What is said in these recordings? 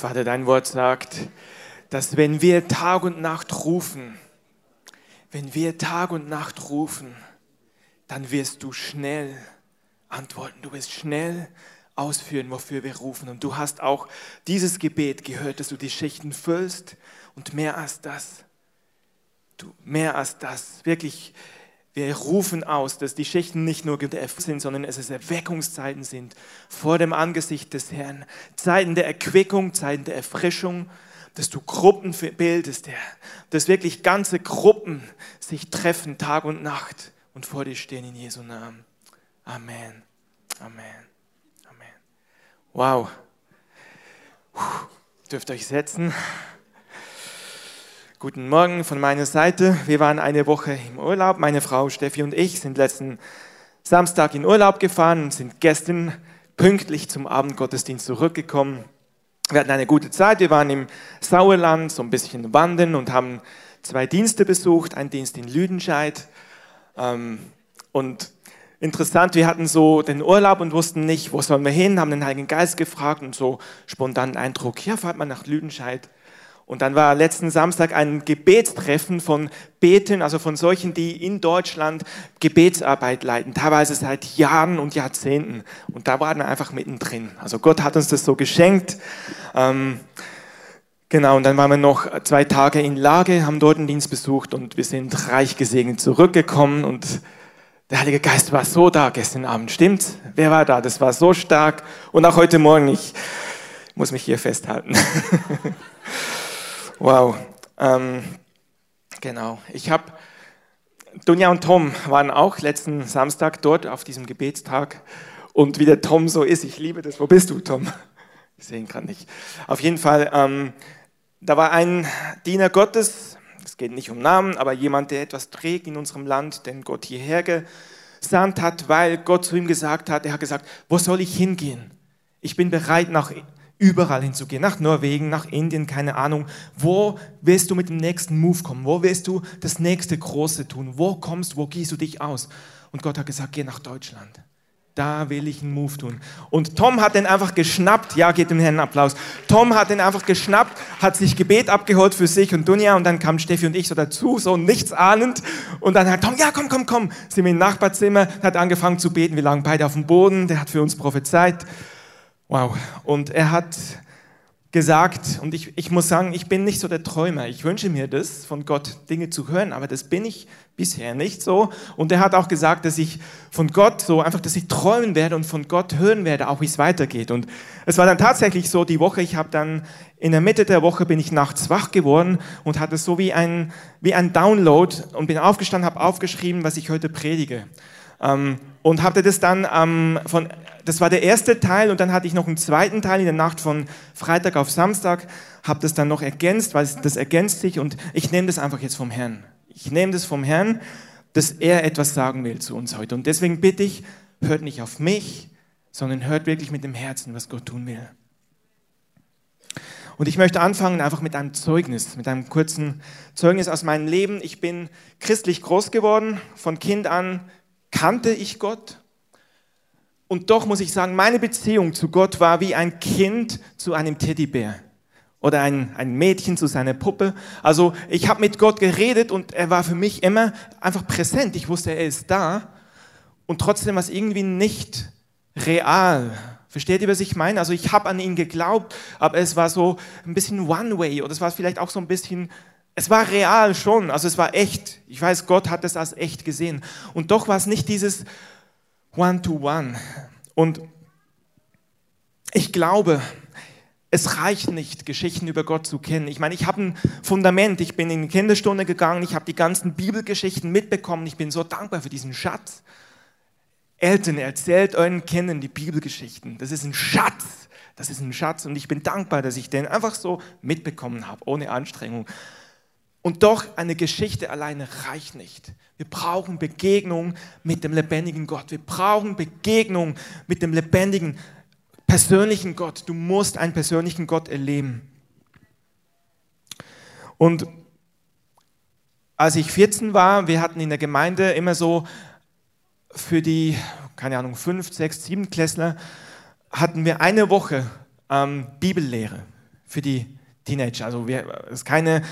Vater, dein Wort sagt, dass wenn wir Tag und Nacht rufen, wenn wir Tag und Nacht rufen, dann wirst du schnell antworten. Du wirst schnell ausführen, wofür wir rufen. Und du hast auch dieses Gebet gehört, dass du die Schichten füllst und mehr als das. Du, mehr als das. Wirklich, wir rufen aus, dass die Schichten nicht nur sind, sondern dass es Erweckungszeiten sind vor dem Angesicht des Herrn. Zeiten der Erquickung, Zeiten der Erfrischung, dass du Gruppen bildest, Herr. Dass wirklich ganze Gruppen sich treffen, Tag und Nacht und vor dir stehen in Jesu Namen. Amen. Amen. Amen. Wow. Puh. Dürft euch setzen. Guten Morgen von meiner Seite. Wir waren eine Woche im Urlaub. Meine Frau Steffi und ich sind letzten Samstag in Urlaub gefahren und sind gestern pünktlich zum Abendgottesdienst zurückgekommen. Wir hatten eine gute Zeit. Wir waren im Sauerland, so ein bisschen wandern und haben zwei Dienste besucht. Ein Dienst in Lüdenscheid. Ähm, und interessant, wir hatten so den Urlaub und wussten nicht, wo sollen wir hin, haben den Heiligen Geist gefragt und so spontan Eindruck, ja, fahrt mal nach Lüdenscheid. Und dann war letzten Samstag ein Gebetstreffen von Beten, also von solchen, die in Deutschland Gebetsarbeit leiten, teilweise seit Jahren und Jahrzehnten. Und da waren wir einfach mittendrin. Also Gott hat uns das so geschenkt. Ähm, genau, und dann waren wir noch zwei Tage in Lage, haben dort einen Dienst besucht und wir sind reich gesegnet zurückgekommen und der Heilige Geist war so da gestern Abend, stimmt's? Wer war da? Das war so stark. Und auch heute Morgen, ich muss mich hier festhalten. Wow. Ähm, genau. Ich habe, Dunja und Tom waren auch letzten Samstag dort auf diesem Gebetstag. Und wie der Tom so ist, ich liebe das. Wo bist du, Tom? Ich sehe ihn gerade nicht. Auf jeden Fall, ähm, da war ein Diener Gottes, es geht nicht um Namen, aber jemand, der etwas trägt in unserem Land, den Gott hierher gesandt hat, weil Gott zu ihm gesagt hat, er hat gesagt, wo soll ich hingehen? Ich bin bereit, nach überall hinzugehen, nach Norwegen, nach Indien, keine Ahnung. Wo willst du mit dem nächsten Move kommen? Wo willst du das nächste Große tun? Wo kommst, wo gehst du dich aus? Und Gott hat gesagt, geh nach Deutschland. Da will ich einen Move tun. Und Tom hat den einfach geschnappt. Ja, geht dem Herrn Applaus. Tom hat den einfach geschnappt, hat sich Gebet abgeholt für sich und Dunja und dann kamen Steffi und ich so dazu, so nichts ahnend. Und dann hat Tom, ja, komm, komm, komm. Sind wir im Nachbarzimmer, hat angefangen zu beten. Wir lagen beide auf dem Boden. Der hat für uns prophezeit. Wow. Und er hat gesagt, und ich, ich muss sagen, ich bin nicht so der Träumer. Ich wünsche mir das, von Gott Dinge zu hören, aber das bin ich bisher nicht so. Und er hat auch gesagt, dass ich von Gott so einfach, dass ich träumen werde und von Gott hören werde, auch wie es weitergeht. Und es war dann tatsächlich so, die Woche, ich habe dann in der Mitte der Woche bin ich nachts wach geworden und hatte so wie ein, wie ein Download und bin aufgestanden, habe aufgeschrieben, was ich heute predige. Ähm, und hatte das dann ähm, von, das war der erste Teil und dann hatte ich noch einen zweiten Teil in der Nacht von Freitag auf Samstag, habe das dann noch ergänzt, weil das ergänzt sich und ich nehme das einfach jetzt vom Herrn. Ich nehme das vom Herrn, dass er etwas sagen will zu uns heute. Und deswegen bitte ich, hört nicht auf mich, sondern hört wirklich mit dem Herzen, was Gott tun will. Und ich möchte anfangen einfach mit einem Zeugnis, mit einem kurzen Zeugnis aus meinem Leben. Ich bin christlich groß geworden, von Kind an kannte ich Gott. Und doch muss ich sagen, meine Beziehung zu Gott war wie ein Kind zu einem Teddybär oder ein, ein Mädchen zu seiner Puppe. Also ich habe mit Gott geredet und er war für mich immer einfach präsent. Ich wusste, er ist da und trotzdem war es irgendwie nicht real. Versteht ihr, was ich meine? Also ich habe an ihn geglaubt, aber es war so ein bisschen One-Way oder es war vielleicht auch so ein bisschen es war real schon, also es war echt. Ich weiß, Gott hat es als echt gesehen. Und doch war es nicht dieses One-to-One. -One. Und ich glaube, es reicht nicht, Geschichten über Gott zu kennen. Ich meine, ich habe ein Fundament. Ich bin in die Kinderstunde gegangen, ich habe die ganzen Bibelgeschichten mitbekommen. Ich bin so dankbar für diesen Schatz. Eltern, erzählt euren Kindern die Bibelgeschichten. Das ist ein Schatz. Das ist ein Schatz und ich bin dankbar, dass ich den einfach so mitbekommen habe, ohne Anstrengung. Und doch, eine Geschichte alleine reicht nicht. Wir brauchen Begegnung mit dem lebendigen Gott. Wir brauchen Begegnung mit dem lebendigen, persönlichen Gott. Du musst einen persönlichen Gott erleben. Und als ich 14 war, wir hatten in der Gemeinde immer so für die, keine Ahnung, fünf, sechs, sieben Klässler, hatten wir eine Woche ähm, Bibellehre für die Teenager. Also es ist keine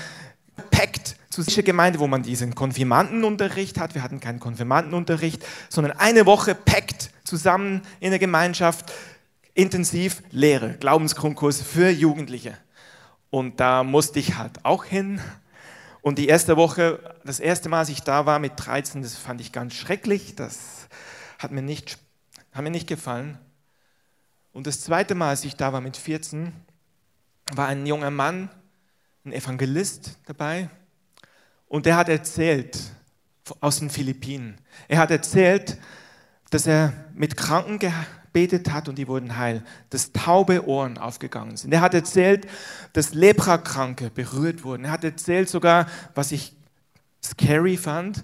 Pakt zu sicher Gemeinde, wo man diesen Konfirmandenunterricht hat. Wir hatten keinen Konfirmandenunterricht, sondern eine Woche Pakt zusammen in der Gemeinschaft, intensiv Lehre, Glaubensgrundkurs für Jugendliche. Und da musste ich halt auch hin. Und die erste Woche, das erste Mal, als ich da war mit 13, das fand ich ganz schrecklich. Das hat mir nicht, hat mir nicht gefallen. Und das zweite Mal, als ich da war mit 14, war ein junger Mann, ein Evangelist dabei. Und der hat erzählt aus den Philippinen. Er hat erzählt, dass er mit Kranken gebetet hat und die wurden heil, dass taube Ohren aufgegangen sind. Er hat erzählt, dass Leprakranke berührt wurden. Er hat erzählt sogar, was ich scary fand,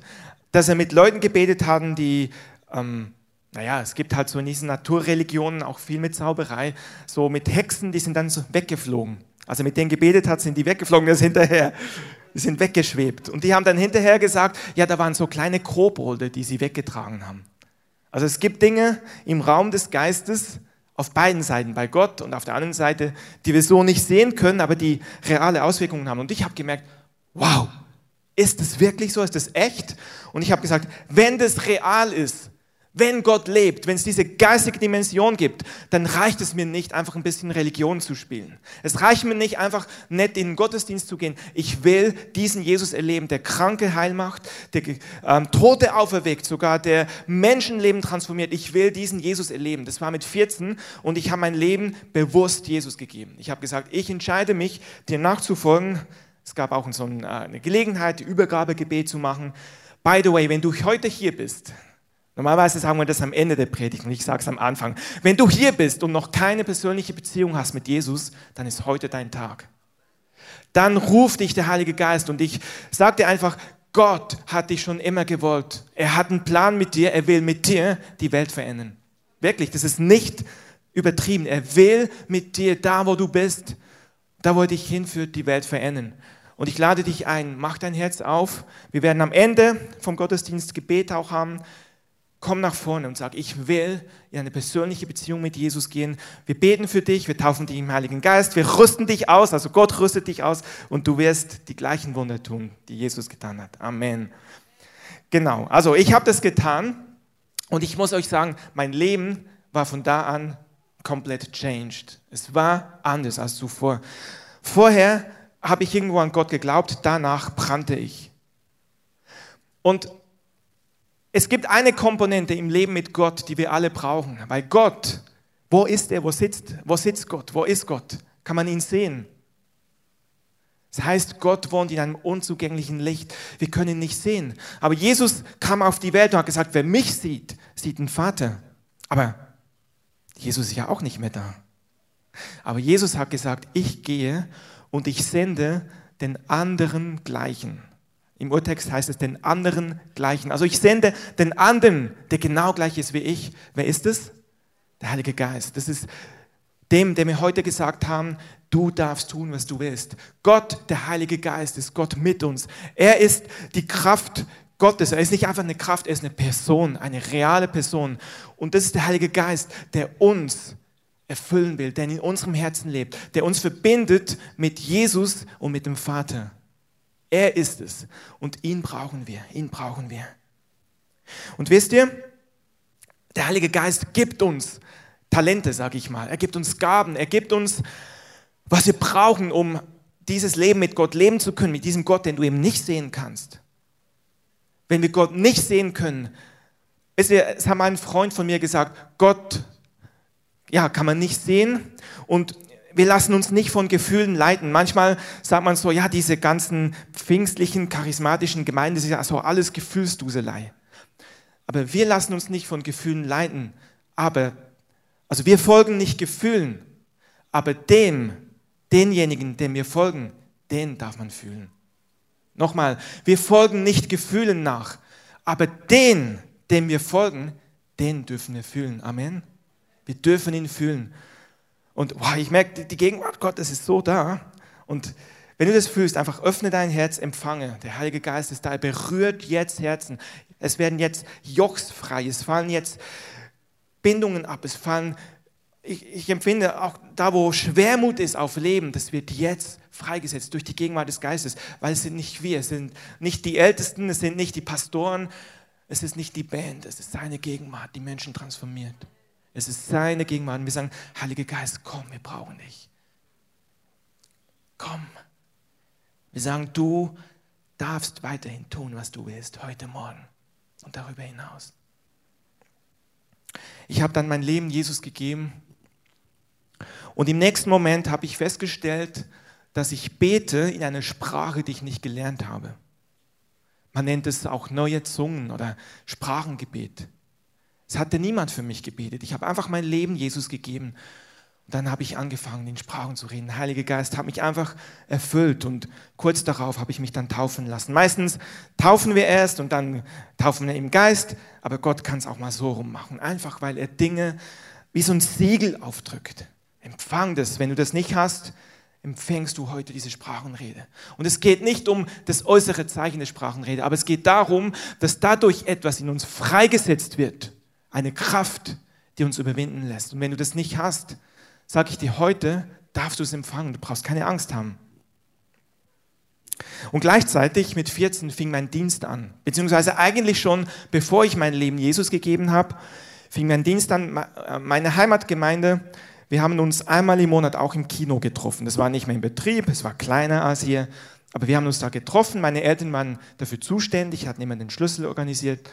dass er mit Leuten gebetet hat, die, ähm, naja, es gibt halt so in diesen Naturreligionen auch viel mit Zauberei, so mit Hexen, die sind dann so weggeflogen. Also mit denen gebetet hat, sind die weggeflogen, das hinterher. Sind weggeschwebt. Und die haben dann hinterher gesagt, ja, da waren so kleine Kobolde, die sie weggetragen haben. Also es gibt Dinge im Raum des Geistes auf beiden Seiten, bei Gott und auf der anderen Seite, die wir so nicht sehen können, aber die reale Auswirkungen haben. Und ich habe gemerkt, wow, ist das wirklich so? Ist das echt? Und ich habe gesagt, wenn das real ist, wenn Gott lebt, wenn es diese geistige Dimension gibt, dann reicht es mir nicht, einfach ein bisschen Religion zu spielen. Es reicht mir nicht, einfach nett in den Gottesdienst zu gehen. Ich will diesen Jesus erleben, der Kranke heil macht, der ähm, Tote auferweckt, sogar der Menschenleben transformiert. Ich will diesen Jesus erleben. Das war mit 14 und ich habe mein Leben bewusst Jesus gegeben. Ich habe gesagt, ich entscheide mich, dir nachzufolgen. Es gab auch so äh, eine Gelegenheit, Übergabegebet zu machen. By the way, wenn du heute hier bist, Normalerweise sagen wir das am Ende der Predigt und ich sage es am Anfang. Wenn du hier bist und noch keine persönliche Beziehung hast mit Jesus, dann ist heute dein Tag. Dann ruft dich der Heilige Geist und ich sage dir einfach, Gott hat dich schon immer gewollt. Er hat einen Plan mit dir, er will mit dir die Welt verändern. Wirklich, das ist nicht übertrieben. Er will mit dir, da wo du bist, da wo er dich hinführt, die Welt verändern. Und ich lade dich ein, mach dein Herz auf. Wir werden am Ende vom Gottesdienst Gebet auch haben komm nach vorne und sag, ich will in eine persönliche Beziehung mit Jesus gehen. Wir beten für dich, wir taufen dich im Heiligen Geist, wir rüsten dich aus, also Gott rüstet dich aus und du wirst die gleichen Wunder tun, die Jesus getan hat. Amen. Genau, also ich habe das getan und ich muss euch sagen, mein Leben war von da an komplett changed. Es war anders als zuvor. Vorher habe ich irgendwo an Gott geglaubt, danach brannte ich. Und es gibt eine Komponente im Leben mit Gott, die wir alle brauchen. Weil Gott, wo ist er? Wo sitzt? Wo sitzt Gott? Wo ist Gott? Kann man ihn sehen? Das heißt, Gott wohnt in einem unzugänglichen Licht. Wir können ihn nicht sehen. Aber Jesus kam auf die Welt und hat gesagt, wer mich sieht, sieht den Vater. Aber Jesus ist ja auch nicht mehr da. Aber Jesus hat gesagt, ich gehe und ich sende den anderen gleichen. Im Urtext heißt es den anderen gleichen. Also ich sende den anderen, der genau gleich ist wie ich. Wer ist es? Der Heilige Geist. Das ist dem, der mir heute gesagt haben, du darfst tun, was du willst. Gott, der Heilige Geist, ist Gott mit uns. Er ist die Kraft Gottes. Er ist nicht einfach eine Kraft, er ist eine Person, eine reale Person. Und das ist der Heilige Geist, der uns erfüllen will, der in unserem Herzen lebt, der uns verbindet mit Jesus und mit dem Vater. Er ist es. Und ihn brauchen wir. Ihn brauchen wir. Und wisst ihr, der Heilige Geist gibt uns Talente, sage ich mal. Er gibt uns Gaben. Er gibt uns, was wir brauchen, um dieses Leben mit Gott leben zu können, mit diesem Gott, den du eben nicht sehen kannst. Wenn wir Gott nicht sehen können, es hat mal ein Freund von mir gesagt, Gott, ja, kann man nicht sehen. Und wir lassen uns nicht von Gefühlen leiten. Manchmal sagt man so, ja, diese ganzen pfingstlichen, charismatischen Gemeinden, das ist ja so alles Gefühlsduselei. Aber wir lassen uns nicht von Gefühlen leiten. Aber, also wir folgen nicht Gefühlen, aber dem, denjenigen, dem wir folgen, den darf man fühlen. Nochmal, wir folgen nicht Gefühlen nach, aber den, dem wir folgen, den dürfen wir fühlen. Amen. Wir dürfen ihn fühlen. Und wow, ich merke, die Gegenwart Gottes ist so da. Und wenn du das fühlst, einfach öffne dein Herz, empfange. Der Heilige Geist ist da, er berührt jetzt Herzen. Es werden jetzt Jochs frei, es fallen jetzt Bindungen ab, es fallen ich, ich, empfinde auch da, wo Schwermut ist auf Leben, das wird jetzt freigesetzt durch die Gegenwart des Geistes, weil es sind nicht wir, es sind nicht die Ältesten, es sind nicht die Pastoren, es ist nicht die Band, es ist seine Gegenwart, die Menschen transformiert. Es ist seine Gegenwart und wir sagen, Heiliger Geist, komm, wir brauchen dich. Komm. Wir sagen, du darfst weiterhin tun, was du willst, heute Morgen und darüber hinaus. Ich habe dann mein Leben Jesus gegeben und im nächsten Moment habe ich festgestellt, dass ich bete in einer Sprache, die ich nicht gelernt habe. Man nennt es auch neue Zungen oder Sprachengebet. Es hatte niemand für mich gebetet. Ich habe einfach mein Leben Jesus gegeben. Und dann habe ich angefangen, in Sprachen zu reden. Der Heilige Geist hat mich einfach erfüllt und kurz darauf habe ich mich dann taufen lassen. Meistens taufen wir erst und dann taufen wir im Geist, aber Gott kann es auch mal so rum machen. Einfach weil er Dinge wie so ein Siegel aufdrückt. Empfang das. Wenn du das nicht hast, empfängst du heute diese Sprachenrede. Und es geht nicht um das äußere Zeichen der Sprachenrede, aber es geht darum, dass dadurch etwas in uns freigesetzt wird. Eine Kraft, die uns überwinden lässt. Und wenn du das nicht hast, sage ich dir heute, darfst du es empfangen. Du brauchst keine Angst haben. Und gleichzeitig mit 14 fing mein Dienst an. Beziehungsweise eigentlich schon, bevor ich mein Leben Jesus gegeben habe, fing mein Dienst an. Meine Heimatgemeinde wir haben uns einmal im Monat auch im Kino getroffen. Das war nicht mehr im Betrieb, es war kleiner als hier, aber wir haben uns da getroffen. Meine Eltern waren dafür zuständig, hatten immer den Schlüssel organisiert.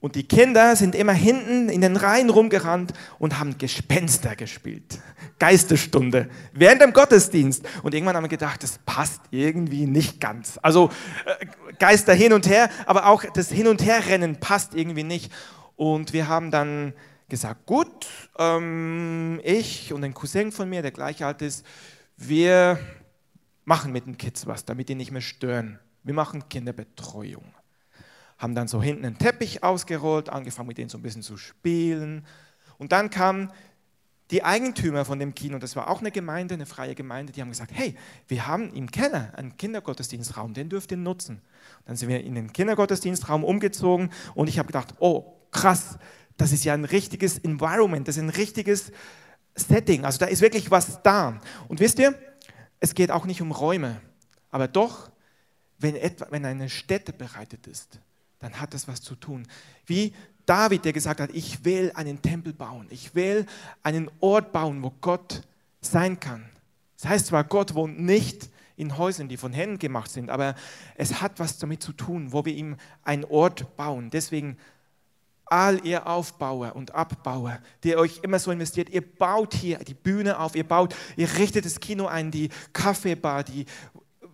Und die Kinder sind immer hinten in den Reihen rumgerannt und haben Gespenster gespielt. Geisterstunde. Während dem Gottesdienst. Und irgendwann haben wir gedacht, das passt irgendwie nicht ganz. Also äh, Geister hin und her, aber auch das Hin- und Herrennen passt irgendwie nicht. Und wir haben dann gesagt, gut, ähm, ich und ein Cousin von mir, der gleich alt ist, wir machen mit den Kids was, damit die nicht mehr stören. Wir machen Kinderbetreuung. Haben dann so hinten einen Teppich ausgerollt, angefangen mit denen so ein bisschen zu spielen. Und dann kamen die Eigentümer von dem Kino, das war auch eine Gemeinde, eine freie Gemeinde, die haben gesagt, hey, wir haben im Keller einen Kindergottesdienstraum, den dürft ihr nutzen. Dann sind wir in den Kindergottesdienstraum umgezogen und ich habe gedacht, oh, krass, das ist ja ein richtiges Environment, das ist ein richtiges Setting. Also da ist wirklich was da. Und wisst ihr, es geht auch nicht um Räume, aber doch, wenn, etwa, wenn eine Stätte bereitet ist, dann hat das was zu tun. Wie David, der gesagt hat, ich will einen Tempel bauen, ich will einen Ort bauen, wo Gott sein kann. Das heißt zwar, Gott wohnt nicht in Häusern, die von Händen gemacht sind, aber es hat was damit zu tun, wo wir ihm einen Ort bauen. Deswegen all ihr Aufbauer und Abbauer, die euch immer so investiert, ihr baut hier die Bühne auf, ihr baut, ihr richtet das Kino ein, die Kaffeebar, die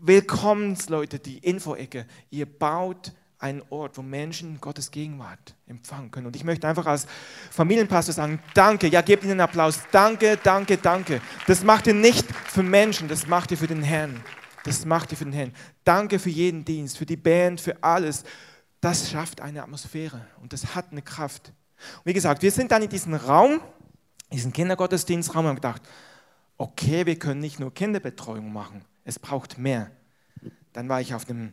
Willkommensleute, die Infoecke. Ihr baut einen Ort, wo Menschen Gottes Gegenwart empfangen können. Und ich möchte einfach als Familienpastor sagen, danke, ja, gebt ihnen einen Applaus. Danke, danke, danke. Das macht ihr nicht für Menschen, das macht ihr für den Herrn. Das macht ihr für den Herrn. Danke für jeden Dienst, für die Band, für alles das schafft eine Atmosphäre und das hat eine Kraft. Und wie gesagt, wir sind dann in diesem Raum, diesen Kindergottesdienstraum und haben gedacht, okay, wir können nicht nur Kinderbetreuung machen, es braucht mehr. Dann war ich auf, dem,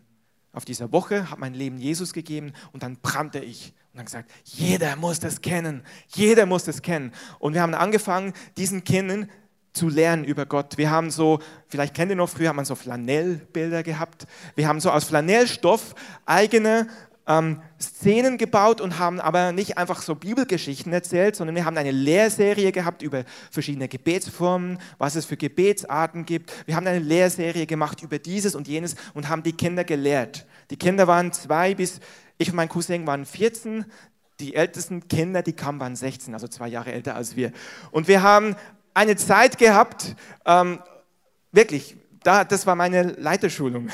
auf dieser Woche, habe mein Leben Jesus gegeben und dann brannte ich und dann gesagt, jeder muss das kennen, jeder muss das kennen. Und wir haben angefangen, diesen Kindern zu lernen über Gott. Wir haben so, vielleicht kennt ihr noch, früher hat man so Flanellbilder gehabt. Wir haben so aus Flanellstoff eigene ähm, Szenen gebaut und haben aber nicht einfach so Bibelgeschichten erzählt, sondern wir haben eine Lehrserie gehabt über verschiedene Gebetsformen, was es für Gebetsarten gibt. Wir haben eine Lehrserie gemacht über dieses und jenes und haben die Kinder gelehrt. Die Kinder waren zwei bis, ich und mein Cousin waren 14, die ältesten Kinder, die kamen, waren 16, also zwei Jahre älter als wir. Und wir haben eine Zeit gehabt, ähm, wirklich, da, das war meine Leiterschulung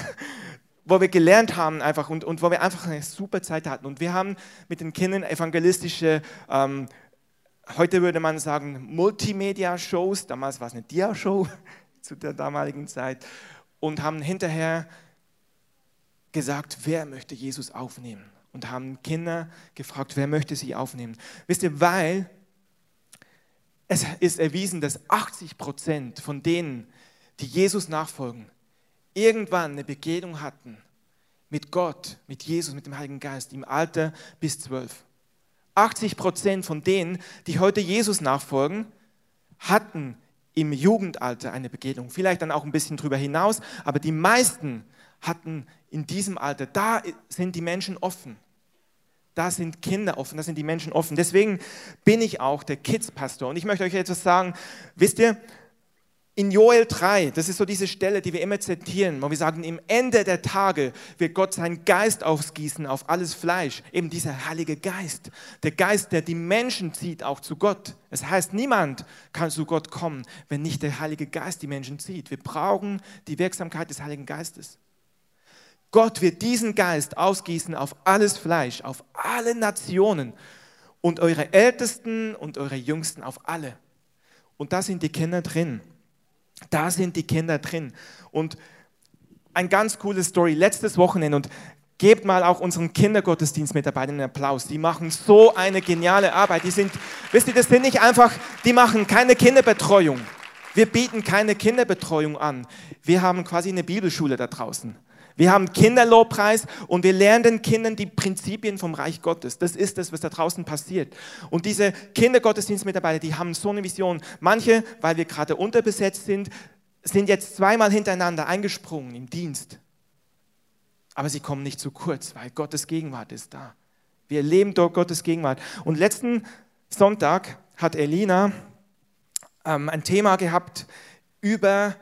wo wir gelernt haben einfach und, und wo wir einfach eine super Zeit hatten. Und wir haben mit den Kindern evangelistische, ähm, heute würde man sagen, Multimedia-Shows, damals war es eine Dia-Show zu der damaligen Zeit, und haben hinterher gesagt, wer möchte Jesus aufnehmen? Und haben Kinder gefragt, wer möchte sie aufnehmen? Wisst ihr, weil es ist erwiesen, dass 80 Prozent von denen, die Jesus nachfolgen, irgendwann eine Begegnung hatten mit Gott, mit Jesus, mit dem Heiligen Geist im Alter bis zwölf. 80 Prozent von denen, die heute Jesus nachfolgen, hatten im Jugendalter eine Begegnung, vielleicht dann auch ein bisschen drüber hinaus, aber die meisten hatten in diesem Alter, da sind die Menschen offen. Da sind Kinder offen, da sind die Menschen offen. Deswegen bin ich auch der Kids-Pastor. Und ich möchte euch etwas sagen. Wisst ihr, in Joel 3, das ist so diese Stelle, die wir immer zitieren, wo wir sagen, im Ende der Tage wird Gott seinen Geist ausgießen auf alles Fleisch. Eben dieser Heilige Geist. Der Geist, der die Menschen zieht, auch zu Gott. Es heißt, niemand kann zu Gott kommen, wenn nicht der Heilige Geist die Menschen zieht. Wir brauchen die Wirksamkeit des Heiligen Geistes. Gott wird diesen Geist ausgießen auf alles Fleisch, auf alle Nationen und eure Ältesten und eure Jüngsten, auf alle. Und da sind die Kinder drin. Da sind die Kinder drin. Und ein ganz cooles Story, letztes Wochenende und gebt mal auch unseren Kindergottesdienstmitarbeitern einen Applaus. Die machen so eine geniale Arbeit. Die sind, wisst ihr, das sind nicht einfach, die machen keine Kinderbetreuung. Wir bieten keine Kinderbetreuung an. Wir haben quasi eine Bibelschule da draußen. Wir haben Kinderlobpreis und wir lernen den Kindern die Prinzipien vom Reich Gottes. Das ist das, was da draußen passiert. Und diese Kindergottesdienstmitarbeiter, die haben so eine Vision. Manche, weil wir gerade unterbesetzt sind, sind jetzt zweimal hintereinander eingesprungen im Dienst. Aber sie kommen nicht zu kurz, weil Gottes Gegenwart ist da. Wir erleben dort Gottes Gegenwart. Und letzten Sonntag hat Elina ähm, ein Thema gehabt über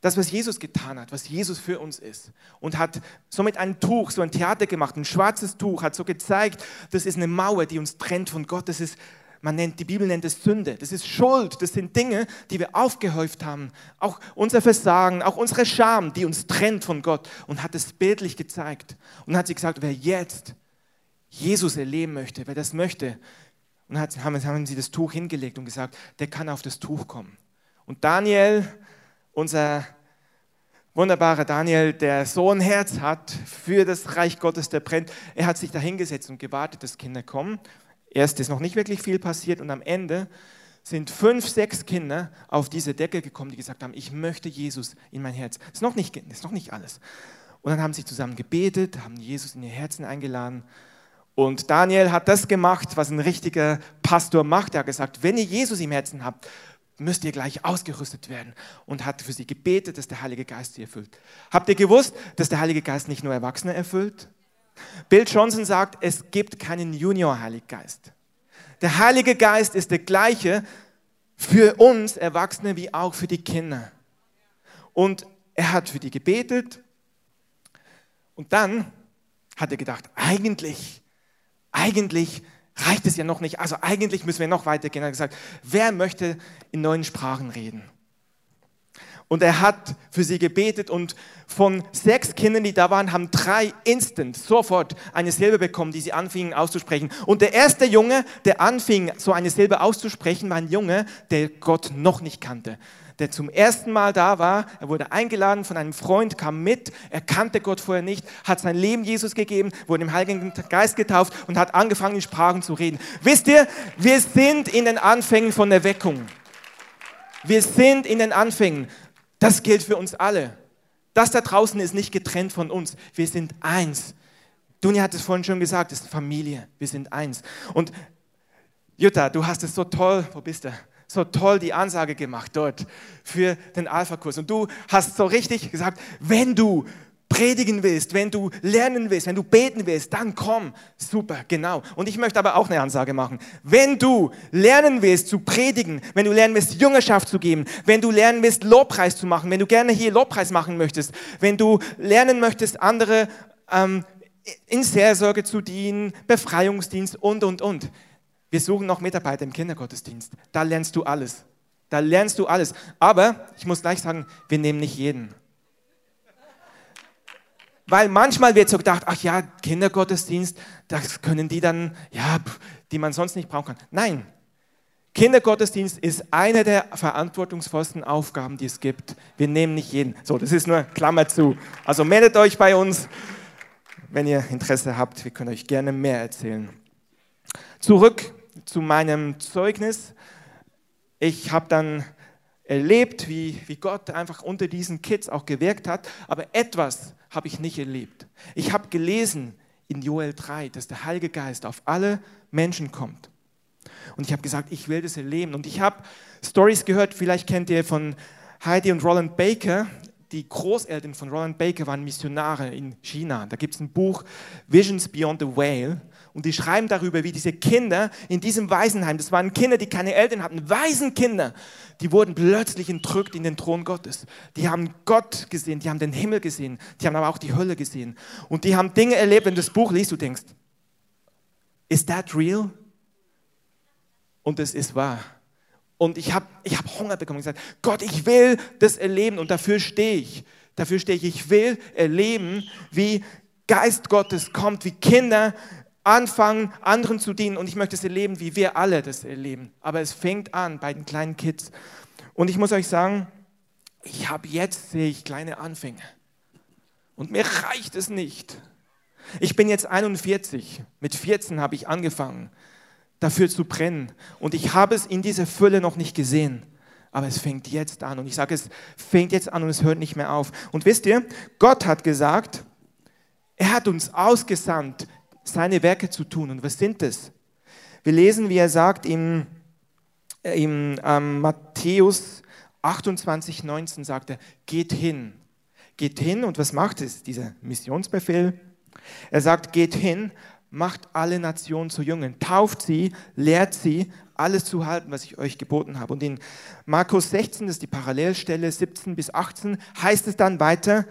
das, was Jesus getan hat, was Jesus für uns ist. Und hat somit ein Tuch, so ein Theater gemacht, ein schwarzes Tuch, hat so gezeigt, das ist eine Mauer, die uns trennt von Gott. Das ist, man nennt, die Bibel nennt es Sünde. Das ist Schuld. Das sind Dinge, die wir aufgehäuft haben. Auch unser Versagen, auch unsere Scham, die uns trennt von Gott. Und hat es bildlich gezeigt. Und hat sie gesagt, wer jetzt Jesus erleben möchte, wer das möchte, und hat, haben, haben sie das Tuch hingelegt und gesagt, der kann auf das Tuch kommen. Und Daniel, unser wunderbarer Daniel, der so ein Herz hat für das Reich Gottes, der brennt, er hat sich da hingesetzt und gewartet, dass Kinder kommen. Erst ist noch nicht wirklich viel passiert und am Ende sind fünf, sechs Kinder auf diese Decke gekommen, die gesagt haben, ich möchte Jesus in mein Herz. Das ist noch nicht, ist noch nicht alles. Und dann haben sie zusammen gebetet, haben Jesus in ihr Herzen eingeladen. Und Daniel hat das gemacht, was ein richtiger Pastor macht. Er hat gesagt, wenn ihr Jesus im Herzen habt, müsst ihr gleich ausgerüstet werden und hat für sie gebetet, dass der Heilige Geist sie erfüllt. Habt ihr gewusst, dass der Heilige Geist nicht nur Erwachsene erfüllt? Bill Johnson sagt, es gibt keinen Junior-Heiliggeist. Der Heilige Geist ist der gleiche für uns Erwachsene wie auch für die Kinder. Und er hat für die gebetet und dann hat er gedacht, eigentlich, eigentlich reicht es ja noch nicht. Also eigentlich müssen wir noch weitergehen. Er hat gesagt, wer möchte in neuen Sprachen reden? Und er hat für sie gebetet und von sechs Kindern, die da waren, haben drei instant sofort eine Silbe bekommen, die sie anfingen auszusprechen. Und der erste Junge, der anfing, so eine Silbe auszusprechen, war ein Junge, der Gott noch nicht kannte der zum ersten Mal da war. Er wurde eingeladen von einem Freund, kam mit, er kannte Gott vorher nicht, hat sein Leben Jesus gegeben, wurde im Heiligen Geist getauft und hat angefangen, in Sprachen zu reden. Wisst ihr, wir sind in den Anfängen von der Weckung. Wir sind in den Anfängen. Das gilt für uns alle. Das da draußen ist nicht getrennt von uns. Wir sind eins. Dunja hat es vorhin schon gesagt, es ist Familie. Wir sind eins. Und Jutta, du hast es so toll, wo bist du? So toll die Ansage gemacht dort für den Alpha-Kurs. Und du hast so richtig gesagt, wenn du predigen willst, wenn du lernen willst, wenn du beten willst, dann komm. Super, genau. Und ich möchte aber auch eine Ansage machen. Wenn du lernen willst zu predigen, wenn du lernen willst, Jüngerschaft zu geben, wenn du lernen willst, Lobpreis zu machen, wenn du gerne hier Lobpreis machen möchtest, wenn du lernen möchtest, andere ähm, in Seelsorge zu dienen, Befreiungsdienst und, und, und, wir suchen noch Mitarbeiter im Kindergottesdienst. Da lernst du alles. Da lernst du alles. Aber ich muss gleich sagen, wir nehmen nicht jeden. Weil manchmal wird so gedacht, ach ja, Kindergottesdienst, das können die dann, ja, die man sonst nicht brauchen kann. Nein, Kindergottesdienst ist eine der verantwortungsvollsten Aufgaben, die es gibt. Wir nehmen nicht jeden. So, das ist nur Klammer zu. Also meldet euch bei uns, wenn ihr Interesse habt. Wir können euch gerne mehr erzählen. Zurück zu meinem Zeugnis. Ich habe dann erlebt, wie, wie Gott einfach unter diesen Kids auch gewirkt hat, aber etwas habe ich nicht erlebt. Ich habe gelesen in Joel 3, dass der Heilige Geist auf alle Menschen kommt. Und ich habe gesagt, ich will das erleben. Und ich habe Stories gehört, vielleicht kennt ihr von Heidi und Roland Baker. Die Großeltern von Roland Baker waren Missionare in China. Da gibt es ein Buch, Visions Beyond the Whale. Und die schreiben darüber, wie diese Kinder in diesem Waisenheim, das waren Kinder, die keine Eltern hatten, Waisenkinder, die wurden plötzlich entrückt in den Thron Gottes. Die haben Gott gesehen, die haben den Himmel gesehen, die haben aber auch die Hölle gesehen. Und die haben Dinge erlebt, wenn du das Buch liest, du denkst, is that real? Und es ist wahr. Und ich habe ich hab Hunger bekommen und gesagt, Gott, ich will das erleben und dafür stehe ich. Dafür stehe ich. Ich will erleben, wie Geist Gottes kommt, wie Kinder anfangen, anderen zu dienen. Und ich möchte es erleben, wie wir alle das erleben. Aber es fängt an bei den kleinen Kids. Und ich muss euch sagen, ich habe jetzt, sehe ich kleine Anfänge. Und mir reicht es nicht. Ich bin jetzt 41. Mit 14 habe ich angefangen, dafür zu brennen. Und ich habe es in dieser Fülle noch nicht gesehen. Aber es fängt jetzt an. Und ich sage, es fängt jetzt an und es hört nicht mehr auf. Und wisst ihr, Gott hat gesagt, er hat uns ausgesandt, seine Werke zu tun. Und was sind es? Wir lesen, wie er sagt im, im ähm, Matthäus 28, 19 sagt er, geht hin. Geht hin und was macht es, dieser Missionsbefehl? Er sagt, geht hin, macht alle Nationen zu Jüngern, tauft sie, lehrt sie, alles zu halten, was ich euch geboten habe. Und in Markus 16, das ist die Parallelstelle 17 bis 18, heißt es dann weiter,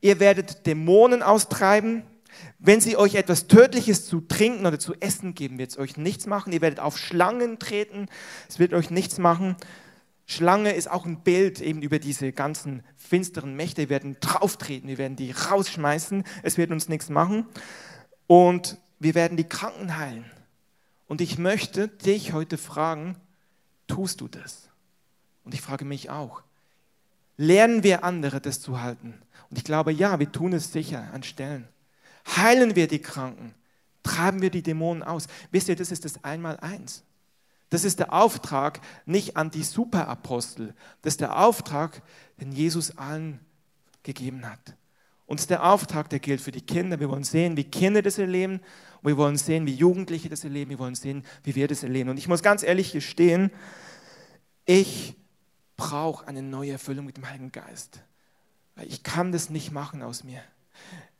ihr werdet Dämonen austreiben, wenn sie euch etwas Tödliches zu trinken oder zu essen geben, wird es euch nichts machen. Ihr werdet auf Schlangen treten, es wird euch nichts machen. Schlange ist auch ein Bild eben über diese ganzen finsteren Mächte. Wir werden drauftreten, wir werden die rausschmeißen, es wird uns nichts machen. Und wir werden die Kranken heilen. Und ich möchte dich heute fragen, tust du das? Und ich frage mich auch, lernen wir andere das zu halten? Und ich glaube, ja, wir tun es sicher an Stellen. Heilen wir die Kranken? Treiben wir die Dämonen aus? Wisst ihr, das ist das Einmaleins. Das ist der Auftrag nicht an die Superapostel. Das ist der Auftrag, den Jesus allen gegeben hat. Und der Auftrag, der gilt für die Kinder. Wir wollen sehen, wie Kinder das erleben. Und wir wollen sehen, wie Jugendliche das erleben. Wir wollen sehen, wie wir das erleben. Und ich muss ganz ehrlich gestehen, ich brauche eine neue Erfüllung mit dem Heiligen Geist. Weil ich kann das nicht machen aus mir.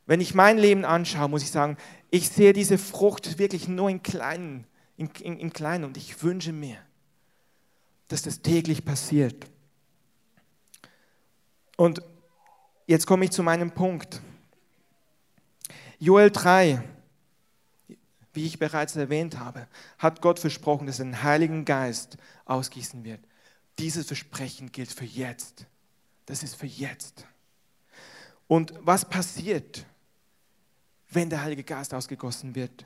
Wenn ich mein Leben anschaue, muss ich sagen, ich sehe diese Frucht wirklich nur in kleinen, in, in, in kleinen und ich wünsche mir, dass das täglich passiert. Und jetzt komme ich zu meinem Punkt. Joel 3, wie ich bereits erwähnt habe, hat Gott versprochen, dass er den Heiligen Geist ausgießen wird. Dieses Versprechen gilt für jetzt. Das ist für jetzt. Und was passiert, wenn der Heilige Geist ausgegossen wird.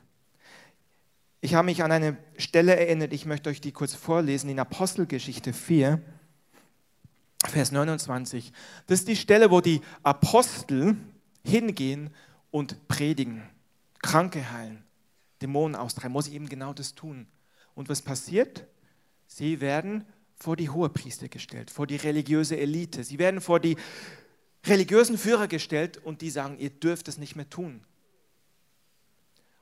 Ich habe mich an eine Stelle erinnert, ich möchte euch die kurz vorlesen, in Apostelgeschichte 4, Vers 29. Das ist die Stelle, wo die Apostel hingehen und predigen, Kranke heilen, Dämonen austreiben, muss ich eben genau das tun. Und was passiert? Sie werden vor die Hohepriester gestellt, vor die religiöse Elite. Sie werden vor die religiösen Führer gestellt und die sagen, ihr dürft es nicht mehr tun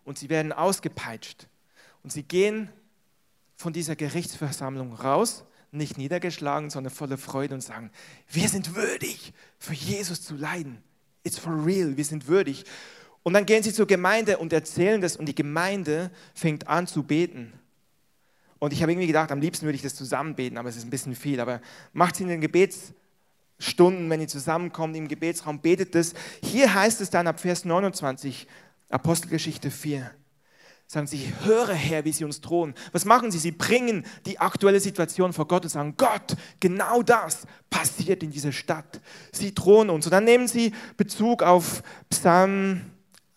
und sie werden ausgepeitscht. Und sie gehen von dieser Gerichtsversammlung raus, nicht niedergeschlagen, sondern voller Freude und sagen, wir sind würdig, für Jesus zu leiden. It's for real, wir sind würdig. Und dann gehen sie zur Gemeinde und erzählen das und die Gemeinde fängt an zu beten. Und ich habe irgendwie gedacht, am liebsten würde ich das zusammen beten, aber es ist ein bisschen viel. Aber macht sie in den Gebetsstunden, wenn ihr zusammenkommt im Gebetsraum, betet das. Hier heißt es dann ab Vers 29, Apostelgeschichte 4. Sagen sie, höre Herr, wie sie uns drohen. Was machen sie? Sie bringen die aktuelle Situation vor Gott und sagen, Gott, genau das passiert in dieser Stadt. Sie drohen uns. Und dann nehmen sie Bezug auf Psalm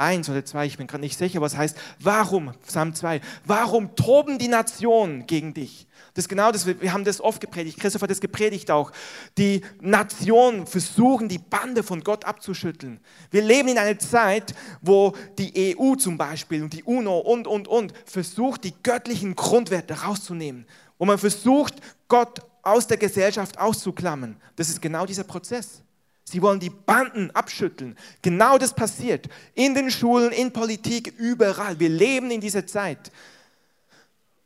1 oder 2, ich bin gerade nicht sicher, was heißt, warum, Psalm 2, warum toben die Nationen gegen dich? Das ist genau das, wir haben das oft gepredigt, Christoph hat das gepredigt auch. Die Nationen versuchen, die Bande von Gott abzuschütteln. Wir leben in einer Zeit, wo die EU zum Beispiel und die UNO und, und, und versucht, die göttlichen Grundwerte rauszunehmen. Wo man versucht, Gott aus der Gesellschaft auszuklammern. Das ist genau dieser Prozess. Sie wollen die Banden abschütteln. Genau das passiert. In den Schulen, in Politik, überall. Wir leben in dieser Zeit.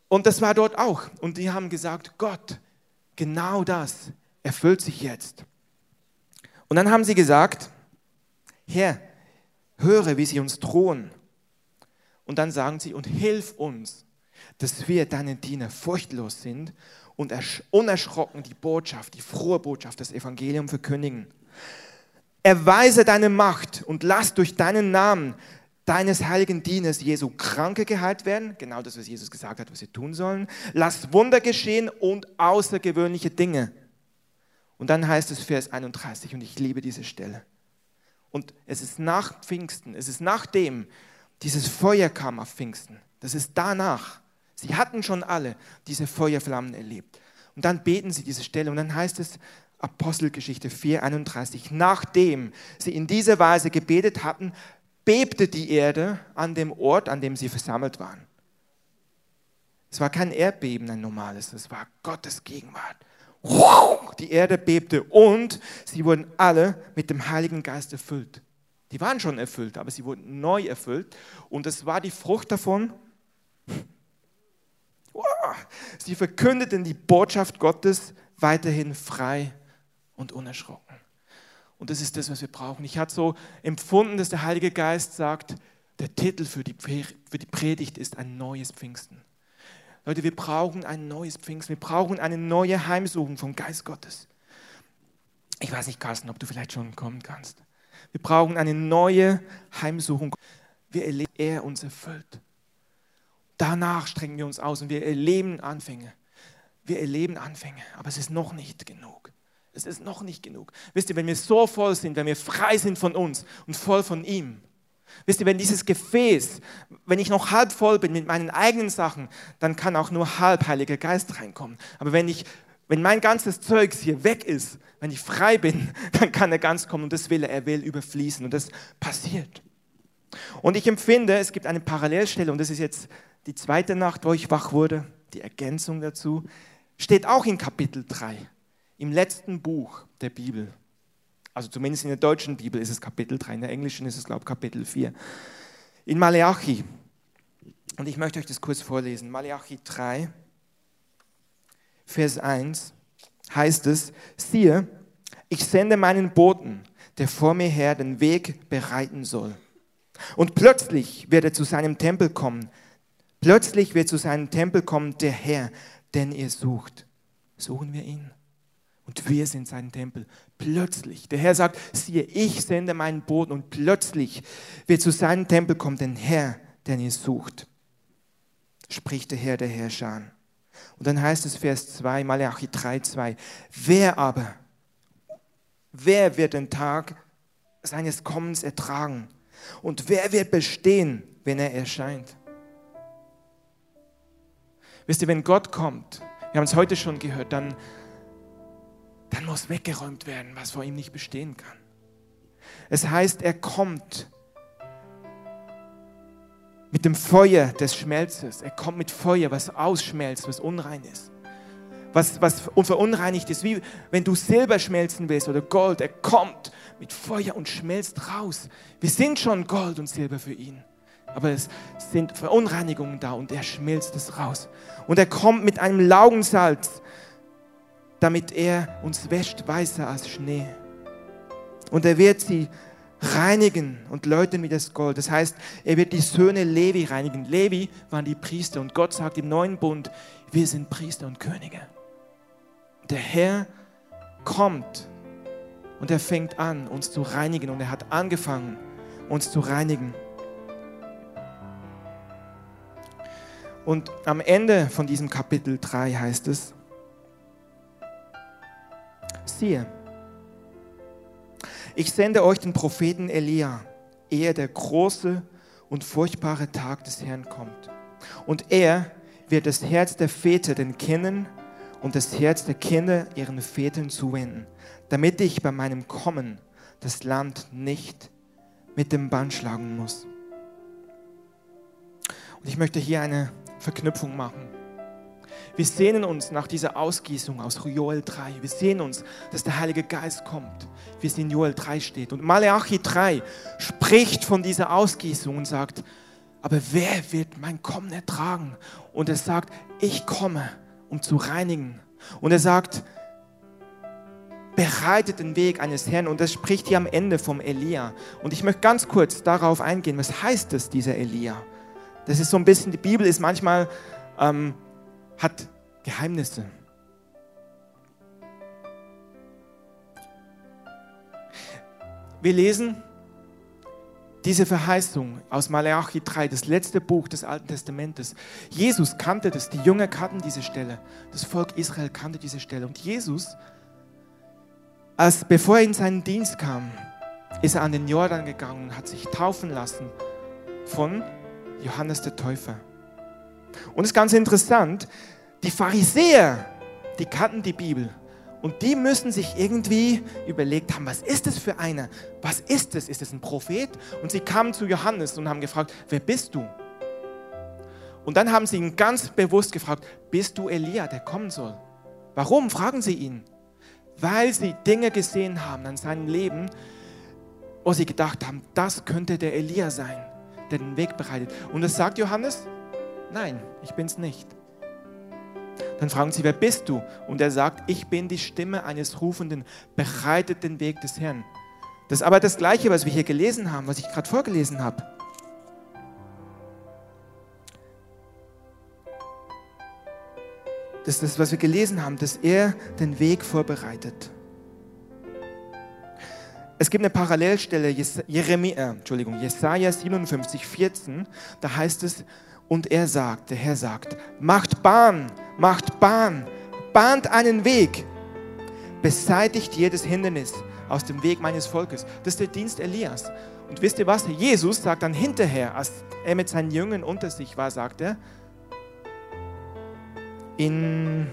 Und das war dort auch. Und die haben gesagt, Gott, genau das erfüllt sich jetzt. Und dann haben sie gesagt, Herr, höre, wie sie uns drohen. Und dann sagen sie, und hilf uns, dass wir deine Diener furchtlos sind und unerschrocken die Botschaft, die frohe Botschaft, das Evangelium verkündigen. Erweise deine Macht und lass durch deinen Namen deines heiligen Dieners Jesu Kranke geheilt werden. Genau das, was Jesus gesagt hat, was sie tun sollen. Lass Wunder geschehen und außergewöhnliche Dinge. Und dann heißt es Vers 31, und ich liebe diese Stelle. Und es ist nach Pfingsten, es ist nachdem dieses Feuer kam auf Pfingsten. Das ist danach. Sie hatten schon alle diese Feuerflammen erlebt. Und dann beten sie diese Stelle und dann heißt es Apostelgeschichte 4:31, nachdem sie in dieser Weise gebetet hatten, bebte die Erde an dem Ort, an dem sie versammelt waren. Es war kein Erdbeben, ein normales, es war Gottes Gegenwart. Die Erde bebte und sie wurden alle mit dem Heiligen Geist erfüllt. Die waren schon erfüllt, aber sie wurden neu erfüllt. Und es war die Frucht davon. Sie verkündeten die Botschaft Gottes weiterhin frei und unerschrocken. Und das ist das, was wir brauchen. Ich hatte so empfunden, dass der Heilige Geist sagt, der Titel für die, für die Predigt ist ein neues Pfingsten. Leute, wir brauchen ein neues Pfingsten. Wir brauchen eine neue Heimsuchung vom Geist Gottes. Ich weiß nicht, Carsten, ob du vielleicht schon kommen kannst. Wir brauchen eine neue Heimsuchung. Wir erleben, er uns erfüllt. Danach strengen wir uns aus und wir erleben Anfänge. Wir erleben Anfänge, aber es ist noch nicht genug. Es ist noch nicht genug. Wisst ihr, wenn wir so voll sind, wenn wir frei sind von uns und voll von ihm, wisst ihr, wenn dieses Gefäß, wenn ich noch halb voll bin mit meinen eigenen Sachen, dann kann auch nur halb Heiliger Geist reinkommen. Aber wenn ich wenn mein ganzes Zeugs hier weg ist, wenn ich frei bin, dann kann er ganz kommen und das will er, er will überfließen und das passiert. Und ich empfinde, es gibt eine Parallelstelle und das ist jetzt die zweite Nacht, wo ich wach wurde, die Ergänzung dazu, steht auch in Kapitel 3, im letzten Buch der Bibel. Also zumindest in der deutschen Bibel ist es Kapitel 3, in der englischen ist es, glaube ich, Kapitel 4. In Maleachi, und ich möchte euch das kurz vorlesen, Maleachi 3, Vers 1 heißt es, siehe, ich sende meinen Boten, der vor mir her den Weg bereiten soll. Und plötzlich wird er zu seinem Tempel kommen. Plötzlich wird zu seinem Tempel kommen der Herr, den ihr sucht. Suchen wir ihn. Und wir sind sein Tempel. Plötzlich. Der Herr sagt, siehe, ich sende meinen Boten und plötzlich wird zu seinem Tempel kommen der Herr, den ihr sucht. Spricht der Herr der Herrscher. Und dann heißt es Vers 2, Malachi 3, 2, wer aber, wer wird den Tag seines Kommens ertragen? Und wer wird bestehen, wenn er erscheint? Wisst ihr, wenn Gott kommt, wir haben es heute schon gehört, dann, dann muss weggeräumt werden, was vor ihm nicht bestehen kann. Es heißt, er kommt mit dem Feuer des Schmelzes. Er kommt mit Feuer, was ausschmelzt, was unrein ist. Was, was verunreinigt ist, wie wenn du Silber schmelzen willst oder Gold. Er kommt mit Feuer und schmelzt raus. Wir sind schon Gold und Silber für ihn. Aber es sind Verunreinigungen da und er schmilzt es raus. Und er kommt mit einem Laugensalz, damit er uns wäscht weißer als Schnee. Und er wird sie reinigen und läuten wie das Gold. Das heißt, er wird die Söhne Levi reinigen. Levi waren die Priester und Gott sagt im neuen Bund, wir sind Priester und Könige. Der Herr kommt und er fängt an, uns zu reinigen und er hat angefangen, uns zu reinigen. Und am Ende von diesem Kapitel 3 heißt es, siehe, ich sende euch den Propheten Elia, ehe der große und furchtbare Tag des Herrn kommt. Und er wird das Herz der Väter den Kindern und das Herz der Kinder ihren Vätern zuwenden, damit ich bei meinem Kommen das Land nicht mit dem Bann schlagen muss. Und ich möchte hier eine Verknüpfung machen. Wir sehnen uns nach dieser Ausgießung aus Joel 3. Wir sehnen uns, dass der Heilige Geist kommt, wie es in Joel 3 steht. Und Malachi 3 spricht von dieser Ausgießung und sagt, aber wer wird mein Kommen ertragen? Und er sagt, ich komme, um zu reinigen. Und er sagt, bereitet den Weg eines Herrn. Und das spricht hier am Ende vom Elia. Und ich möchte ganz kurz darauf eingehen, was heißt das, dieser Elia? Das ist so ein bisschen, die Bibel ist manchmal, ähm, hat Geheimnisse. Wir lesen diese Verheißung aus Malachi 3, das letzte Buch des Alten Testamentes. Jesus kannte das, die Jünger kannten diese Stelle, das Volk Israel kannte diese Stelle. Und Jesus, als bevor er in seinen Dienst kam, ist er an den Jordan gegangen und hat sich taufen lassen von Johannes der Täufer. Und es ist ganz interessant, die Pharisäer, die kannten die Bibel. Und die müssen sich irgendwie überlegt haben, was ist das für einer? Was ist es? Ist es ein Prophet? Und sie kamen zu Johannes und haben gefragt, wer bist du? Und dann haben sie ihn ganz bewusst gefragt, bist du Elia, der kommen soll? Warum? Fragen sie ihn. Weil sie Dinge gesehen haben an seinem Leben, wo sie gedacht haben, das könnte der Elia sein, der den Weg bereitet. Und das sagt Johannes? Nein, ich bin es nicht. Dann fragen sie, wer bist du? Und er sagt, ich bin die Stimme eines Rufenden, bereitet den Weg des Herrn. Das ist aber das Gleiche, was wir hier gelesen haben, was ich gerade vorgelesen habe. Das ist das, was wir gelesen haben, dass er den Weg vorbereitet. Es gibt eine Parallelstelle, Jeremia, Entschuldigung, Jesaja 57, 14, da heißt es, und er sagt, der Herr sagt, macht Bahn, macht Bahn, bahnt einen Weg, beseitigt jedes Hindernis aus dem Weg meines Volkes. Das ist der Dienst Elias. Und wisst ihr was? Jesus sagt dann hinterher, als er mit seinen Jüngern unter sich war, sagt er, in,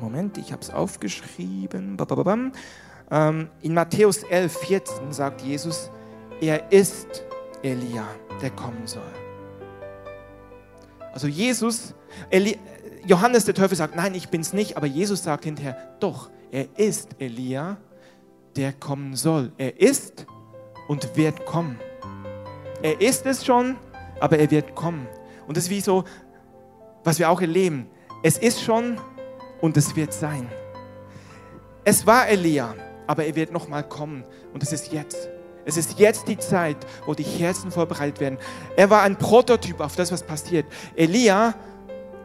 Moment, ich habe es aufgeschrieben, ähm, in Matthäus 11, 14 sagt Jesus, er ist Elia, der kommen soll. Also Jesus, Eli, Johannes der Teufel sagt, nein, ich bin es nicht, aber Jesus sagt hinterher, doch, er ist Elia, der kommen soll. Er ist und wird kommen. Er ist es schon, aber er wird kommen. Und das ist wie so, was wir auch erleben. Es ist schon und es wird sein. Es war Elia, aber er wird nochmal kommen und es ist jetzt. Es ist jetzt die Zeit, wo die Herzen vorbereitet werden. Er war ein Prototyp auf das, was passiert. Elia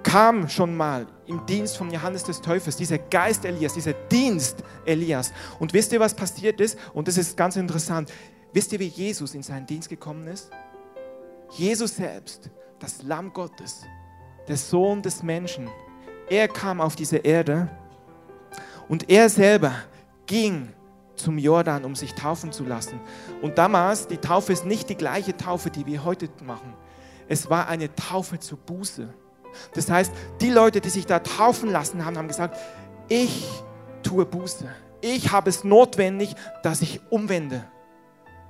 kam schon mal im Dienst von Johannes des Täufers, dieser Geist Elias, dieser Dienst Elias. Und wisst ihr, was passiert ist? Und das ist ganz interessant. Wisst ihr, wie Jesus in seinen Dienst gekommen ist? Jesus selbst, das Lamm Gottes, der Sohn des Menschen, er kam auf diese Erde und er selber ging zum Jordan, um sich taufen zu lassen. Und damals, die Taufe ist nicht die gleiche Taufe, die wir heute machen. Es war eine Taufe zur Buße. Das heißt, die Leute, die sich da taufen lassen haben, haben gesagt, ich tue Buße. Ich habe es notwendig, dass ich umwende.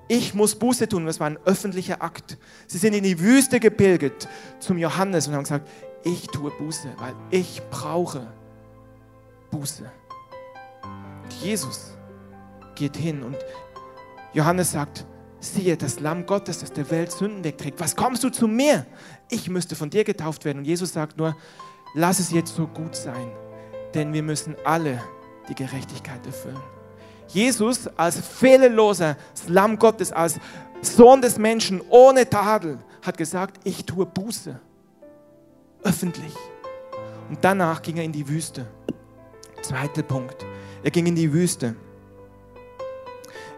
Ich muss Buße tun. Das war ein öffentlicher Akt. Sie sind in die Wüste gepilgert zum Johannes und haben gesagt, ich tue Buße, weil ich brauche Buße. Jesus geht hin und Johannes sagt, siehe, das Lamm Gottes, das der Welt Sünden wegträgt. Was kommst du zu mir? Ich müsste von dir getauft werden. Und Jesus sagt nur, lass es jetzt so gut sein, denn wir müssen alle die Gerechtigkeit erfüllen. Jesus als fehlerloser Lamm Gottes, als Sohn des Menschen ohne Tadel, hat gesagt, ich tue Buße. Öffentlich. Und danach ging er in die Wüste. Zweiter Punkt. Er ging in die Wüste.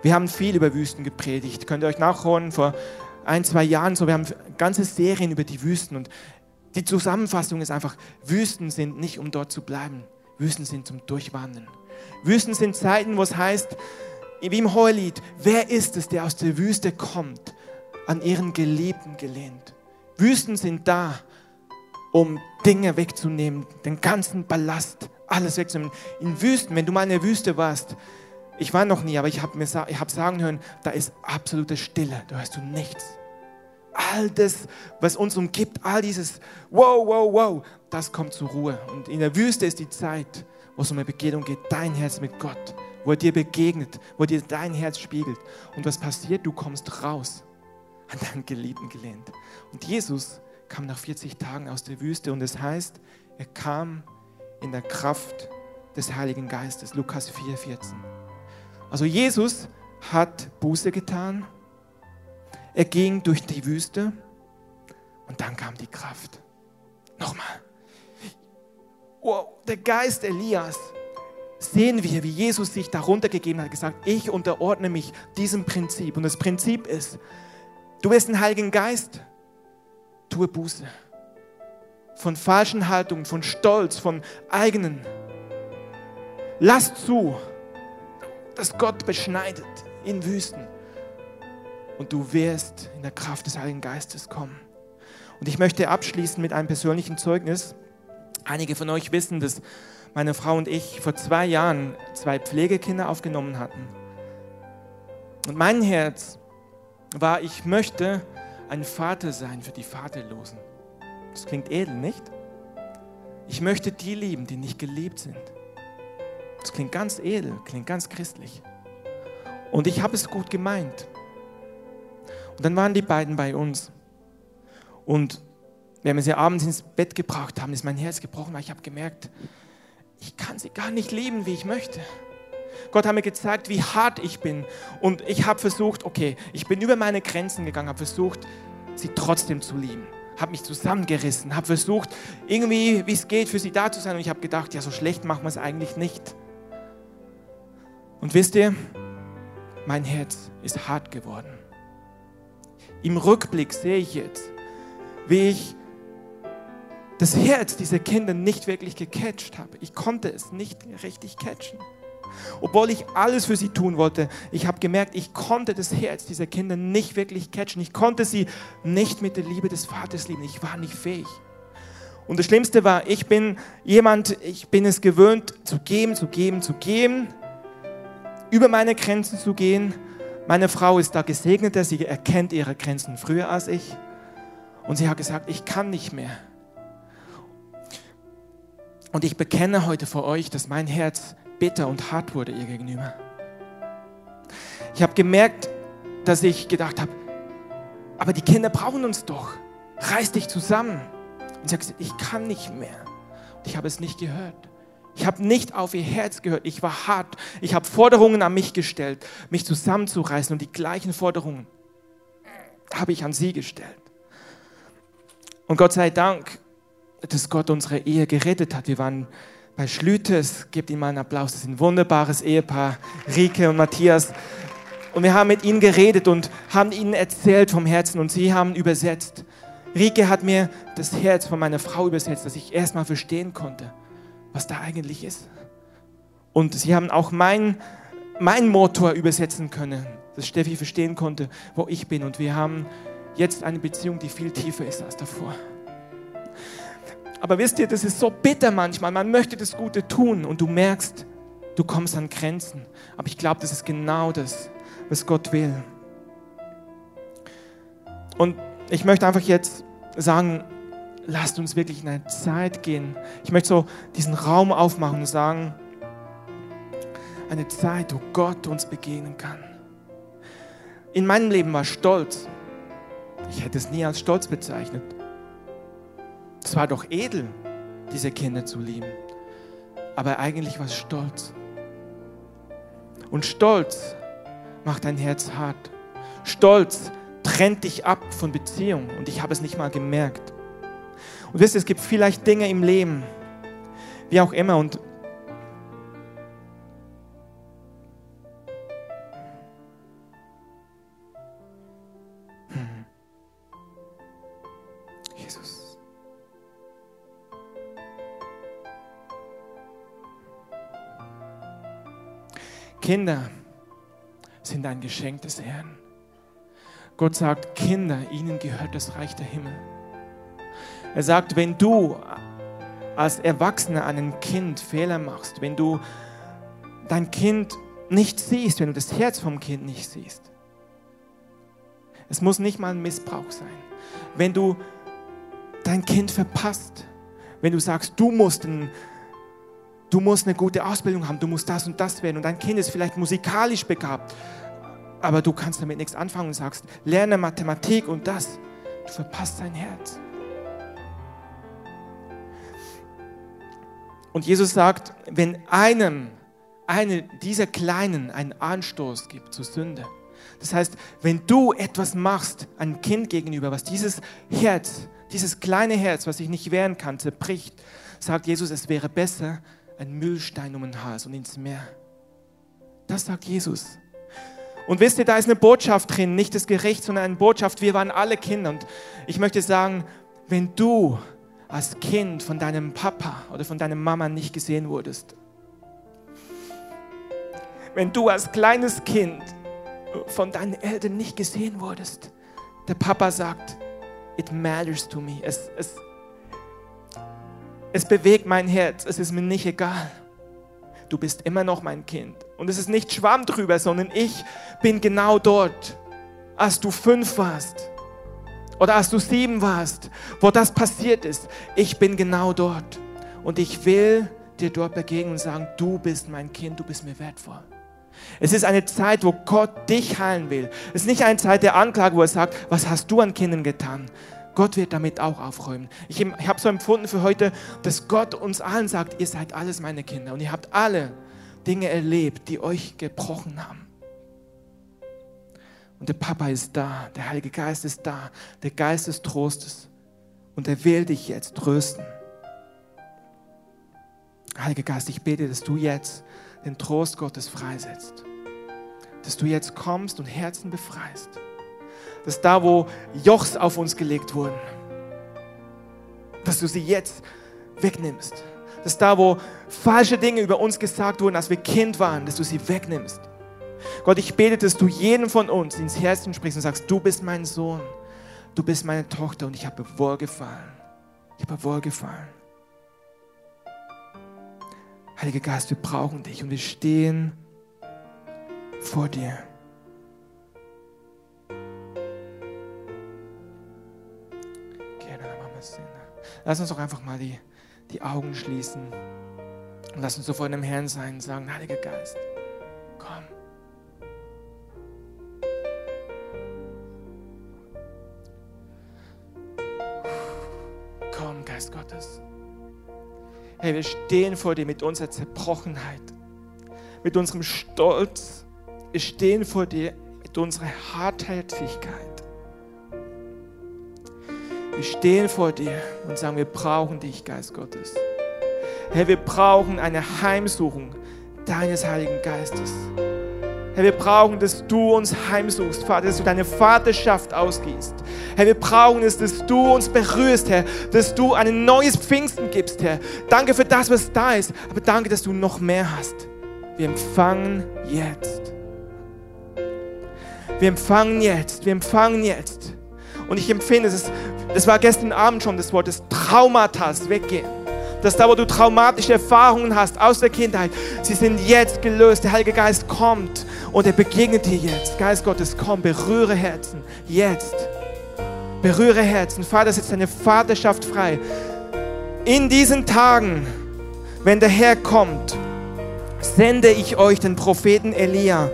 Wir haben viel über Wüsten gepredigt. Könnt ihr euch nachholen vor ein, zwei Jahren so. Wir haben ganze Serien über die Wüsten und die Zusammenfassung ist einfach, Wüsten sind nicht, um dort zu bleiben. Wüsten sind zum Durchwandern. Wüsten sind Zeiten, wo es heißt, wie im Hohelied, wer ist es, der aus der Wüste kommt, an ihren Geliebten gelehnt. Wüsten sind da, um Dinge wegzunehmen, den ganzen Ballast, alles wegzunehmen. In Wüsten, wenn du mal in der Wüste warst, ich war noch nie, aber ich habe hab sagen hören, da ist absolute Stille, da hörst du nichts. All das, was uns umgibt, all dieses Wow, wow, wow, das kommt zur Ruhe. Und in der Wüste ist die Zeit, wo es um eine Begegnung geht, dein Herz mit Gott, wo er dir begegnet, wo dir dein Herz spiegelt. Und was passiert? Du kommst raus. an deinen Geliebten gelehnt. Und Jesus kam nach 40 Tagen aus der Wüste und es heißt, er kam in der Kraft des Heiligen Geistes. Lukas 4, 14. Also Jesus hat Buße getan. Er ging durch die Wüste und dann kam die Kraft. Nochmal. Wow, der Geist Elias. Sehen wir, wie Jesus sich darunter gegeben hat, gesagt, ich unterordne mich diesem Prinzip. Und das Prinzip ist, du wirst einen Heiligen Geist, tue Buße. Von falschen Haltungen, von Stolz, von eigenen. Lass zu, dass Gott beschneidet in Wüsten. Und du wirst in der Kraft des Heiligen Geistes kommen. Und ich möchte abschließen mit einem persönlichen Zeugnis. Einige von euch wissen, dass meine Frau und ich vor zwei Jahren zwei Pflegekinder aufgenommen hatten. Und mein Herz war, ich möchte ein Vater sein für die Vaterlosen. Das klingt edel, nicht? Ich möchte die lieben, die nicht geliebt sind. Das klingt ganz edel, klingt ganz christlich. Und ich habe es gut gemeint. Und dann waren die beiden bei uns. Und wenn wir sie abends ins Bett gebracht haben, ist mein Herz gebrochen, weil ich habe gemerkt, ich kann sie gar nicht lieben, wie ich möchte. Gott hat mir gezeigt, wie hart ich bin. Und ich habe versucht, okay, ich bin über meine Grenzen gegangen, habe versucht, sie trotzdem zu lieben. Habe mich zusammengerissen, habe versucht, irgendwie, wie es geht, für sie da zu sein. Und ich habe gedacht, ja, so schlecht machen wir es eigentlich nicht. Und wisst ihr, mein Herz ist hart geworden. Im Rückblick sehe ich jetzt, wie ich das Herz dieser Kinder nicht wirklich gecatcht habe. Ich konnte es nicht richtig catchen. Obwohl ich alles für sie tun wollte, ich habe gemerkt, ich konnte das Herz dieser Kinder nicht wirklich catchen. Ich konnte sie nicht mit der Liebe des Vaters lieben. Ich war nicht fähig. Und das Schlimmste war, ich bin jemand, ich bin es gewöhnt, zu geben, zu geben, zu geben, über meine Grenzen zu gehen. Meine Frau ist da gesegneter, sie erkennt ihre Grenzen früher als ich. Und sie hat gesagt, ich kann nicht mehr. Und ich bekenne heute vor euch, dass mein Herz bitter und hart wurde ihr gegenüber. Ich habe gemerkt, dass ich gedacht habe, aber die Kinder brauchen uns doch. Reiß dich zusammen. Und sie hat gesagt, ich kann nicht mehr. Und ich habe es nicht gehört. Ich habe nicht auf ihr Herz gehört. Ich war hart. Ich habe Forderungen an mich gestellt, mich zusammenzureißen. Und die gleichen Forderungen habe ich an sie gestellt. Und Gott sei Dank dass Gott unsere Ehe gerettet hat. Wir waren bei Schlütes, gebt ihm mal einen Applaus, das ist ein wunderbares Ehepaar, Rike und Matthias. Und wir haben mit ihnen geredet und haben ihnen erzählt vom Herzen und sie haben übersetzt. Rike hat mir das Herz von meiner Frau übersetzt, dass ich erstmal verstehen konnte, was da eigentlich ist. Und sie haben auch meinen mein Motor übersetzen können, dass Steffi verstehen konnte, wo ich bin. Und wir haben jetzt eine Beziehung, die viel tiefer ist als davor. Aber wisst ihr, das ist so bitter manchmal. Man möchte das Gute tun und du merkst, du kommst an Grenzen. Aber ich glaube, das ist genau das, was Gott will. Und ich möchte einfach jetzt sagen, lasst uns wirklich in eine Zeit gehen. Ich möchte so diesen Raum aufmachen und sagen, eine Zeit, wo Gott uns begegnen kann. In meinem Leben war Stolz. Ich hätte es nie als Stolz bezeichnet. Es war doch edel, diese Kinder zu lieben. Aber eigentlich war es Stolz. Und Stolz macht dein Herz hart. Stolz trennt dich ab von Beziehung. Und ich habe es nicht mal gemerkt. Und wisst ihr, es gibt vielleicht Dinge im Leben, wie auch immer. Und Kinder sind ein Geschenk des Herrn. Gott sagt, Kinder, ihnen gehört das Reich der Himmel. Er sagt, wenn du als Erwachsener einem Kind Fehler machst, wenn du dein Kind nicht siehst, wenn du das Herz vom Kind nicht siehst, es muss nicht mal ein Missbrauch sein. Wenn du dein Kind verpasst, wenn du sagst, du musst ein du musst eine gute Ausbildung haben, du musst das und das werden und dein Kind ist vielleicht musikalisch begabt, aber du kannst damit nichts anfangen und sagst, lerne Mathematik und das. Du verpasst dein Herz. Und Jesus sagt, wenn einem eine dieser Kleinen einen Anstoß gibt zur Sünde, das heißt, wenn du etwas machst einem Kind gegenüber, was dieses Herz, dieses kleine Herz, was sich nicht wehren kann, zerbricht, sagt Jesus, es wäre besser, ein Müllstein um den Hals und ins Meer. Das sagt Jesus. Und wisst ihr, da ist eine Botschaft drin, nicht das Gericht, sondern eine Botschaft, wir waren alle Kinder. Und ich möchte sagen, wenn du als Kind von deinem Papa oder von deiner Mama nicht gesehen wurdest, wenn du als kleines Kind von deinen Eltern nicht gesehen wurdest, der Papa sagt, it matters to me. Es, es, es bewegt mein Herz, es ist mir nicht egal. Du bist immer noch mein Kind. Und es ist nicht Schwamm drüber, sondern ich bin genau dort, als du fünf warst oder als du sieben warst, wo das passiert ist. Ich bin genau dort. Und ich will dir dort begegnen und sagen, du bist mein Kind, du bist mir wertvoll. Es ist eine Zeit, wo Gott dich heilen will. Es ist nicht eine Zeit der Anklage, wo er sagt, was hast du an Kindern getan? Gott wird damit auch aufräumen. Ich, ich habe so empfunden für heute, dass Gott uns allen sagt, ihr seid alles meine Kinder und ihr habt alle Dinge erlebt, die euch gebrochen haben. Und der Papa ist da, der Heilige Geist ist da, der Geist des Trostes. Und er will dich jetzt trösten. Heiliger Geist, ich bete, dass du jetzt den Trost Gottes freisetzt. Dass du jetzt kommst und Herzen befreist. Dass da, wo Jochs auf uns gelegt wurden, dass du sie jetzt wegnimmst. Dass da, wo falsche Dinge über uns gesagt wurden, als wir Kind waren, dass du sie wegnimmst. Gott, ich bete, dass du jedem von uns ins Herzen sprichst und sagst, du bist mein Sohn, du bist meine Tochter und ich habe wohlgefallen. Ich habe wohlgefallen. Heiliger Geist, wir brauchen dich und wir stehen vor dir. Lass uns doch einfach mal die, die Augen schließen und lass uns so vor dem Herrn sein und sagen, Heiliger Geist, Geist Gottes. Hey, wir stehen vor dir mit unserer Zerbrochenheit, mit unserem Stolz. Wir stehen vor dir mit unserer Hartherzigkeit. Wir stehen vor dir und sagen, wir brauchen dich, Geist Gottes. Herr, wir brauchen eine Heimsuchung deines Heiligen Geistes. Herr, wir brauchen, dass du uns heimsuchst, Vater, dass du deine Vaterschaft ausgießt. Herr, wir brauchen es, dass du uns berührst, Herr, dass du ein neues Pfingsten gibst, Herr. Danke für das, was da ist, aber danke, dass du noch mehr hast. Wir empfangen jetzt. Wir empfangen jetzt, wir empfangen jetzt. Und ich empfinde, es, das war gestern Abend schon das Wort des Traumatas weggehen dass da, wo du traumatische Erfahrungen hast aus der Kindheit, sie sind jetzt gelöst. Der Heilige Geist kommt und er begegnet dir jetzt. Geist Gottes, komm, berühre Herzen. Jetzt. Berühre Herzen. Vater, setz deine Vaterschaft frei. In diesen Tagen, wenn der Herr kommt, sende ich euch den Propheten Elia.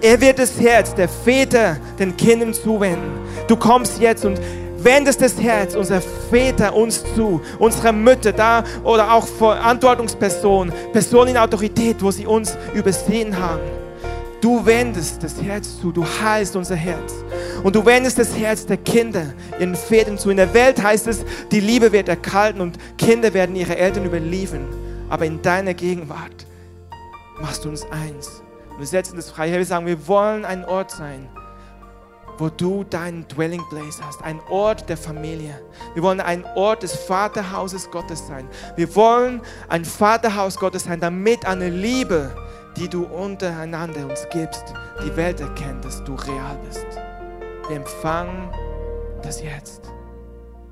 Er wird das Herz der Väter den Kindern zuwenden. Du kommst jetzt und wendest das Herz unserer Väter uns zu, unserer Mütter da oder auch Verantwortungspersonen, Personen in Autorität, wo sie uns übersehen haben. Du wendest das Herz zu, du heilst unser Herz. Und du wendest das Herz der Kinder ihren Vätern zu. In der Welt heißt es, die Liebe wird erkalten und Kinder werden ihre Eltern überliefern. Aber in deiner Gegenwart machst du uns eins. Und wir setzen das frei. Wir sagen, wir wollen ein Ort sein, wo du deinen Dwelling Place hast, ein Ort der Familie. Wir wollen ein Ort des Vaterhauses Gottes sein. Wir wollen ein Vaterhaus Gottes sein, damit eine Liebe, die du untereinander uns gibst, die Welt erkennt, dass du real bist. Wir empfangen das jetzt.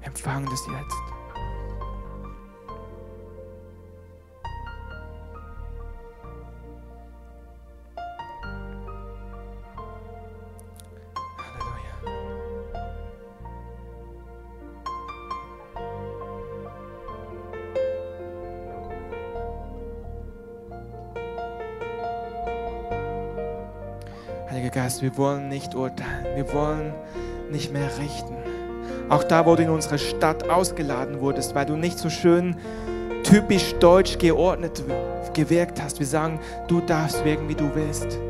Wir empfangen das jetzt. Geist, wir wollen nicht urteilen, wir wollen nicht mehr richten. Auch da, wo du in unsere Stadt ausgeladen wurdest, weil du nicht so schön typisch deutsch geordnet gewirkt hast. Wir sagen, du darfst wirken, wie du willst.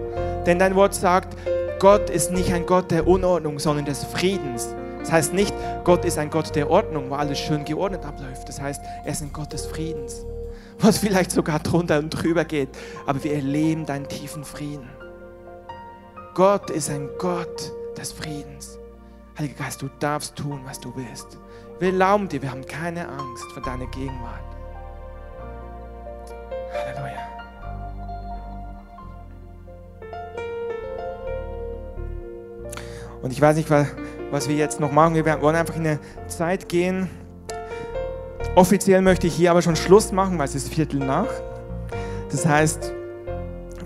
Denn dein Wort sagt, Gott ist nicht ein Gott der Unordnung, sondern des Friedens. Das heißt nicht, Gott ist ein Gott der Ordnung, wo alles schön geordnet abläuft. Das heißt, er ist ein Gott des Friedens, was vielleicht sogar drunter und drüber geht. Aber wir erleben deinen tiefen Frieden. Gott ist ein Gott des Friedens. Heiliger Geist, du darfst tun, was du willst. Wir erlauben dir, wir haben keine Angst vor deiner Gegenwart. Halleluja. Und ich weiß nicht, was wir jetzt noch machen. Wir wollen einfach in eine Zeit gehen. Offiziell möchte ich hier aber schon Schluss machen, weil es ist Viertel nach. Das heißt,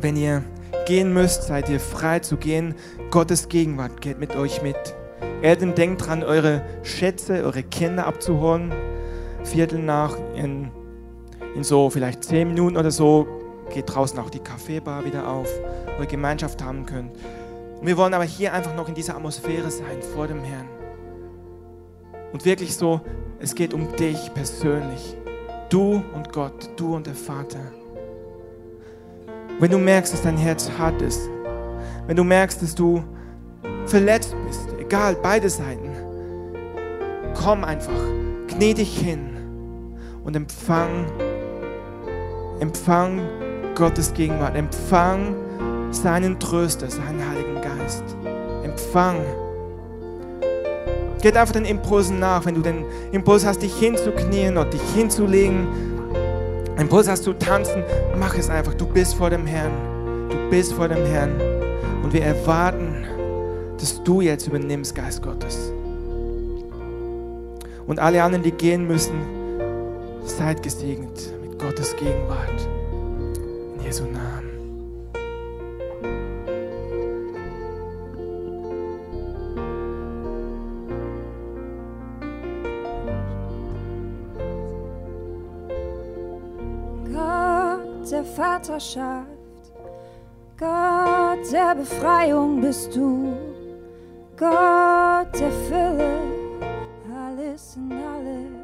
wenn ihr gehen müsst, seid ihr frei zu gehen. Gottes Gegenwart geht mit euch mit. Eltern, denkt dran, eure Schätze, eure Kinder abzuholen. Viertel nach, in, in so vielleicht zehn Minuten oder so, geht draußen auch die Kaffeebar wieder auf, wo ihr Gemeinschaft haben könnt. Und wir wollen aber hier einfach noch in dieser Atmosphäre sein, vor dem Herrn. Und wirklich so, es geht um dich persönlich. Du und Gott, du und der Vater. Wenn du merkst, dass dein Herz hart ist, wenn du merkst, dass du verletzt bist, egal, beide Seiten, komm einfach, knie dich hin und empfang, empfang Gottes Gegenwart, empfang seinen Tröster, seinen Heiligen Geist. Empfang. Geht einfach den Impulsen nach, wenn du den Impuls hast, dich hinzuknien oder dich hinzulegen, Impuls hast zu tanzen, mach es einfach. Du bist vor dem Herrn. Du bist vor dem Herrn. Und wir erwarten, dass du jetzt übernimmst, Geist Gottes. Und alle anderen, die gehen müssen, seid gesegnet mit Gottes Gegenwart. In Jesu Namen. Vaterschaft. Gott der Befreiung bist du, Gott der Fülle, alles in allem.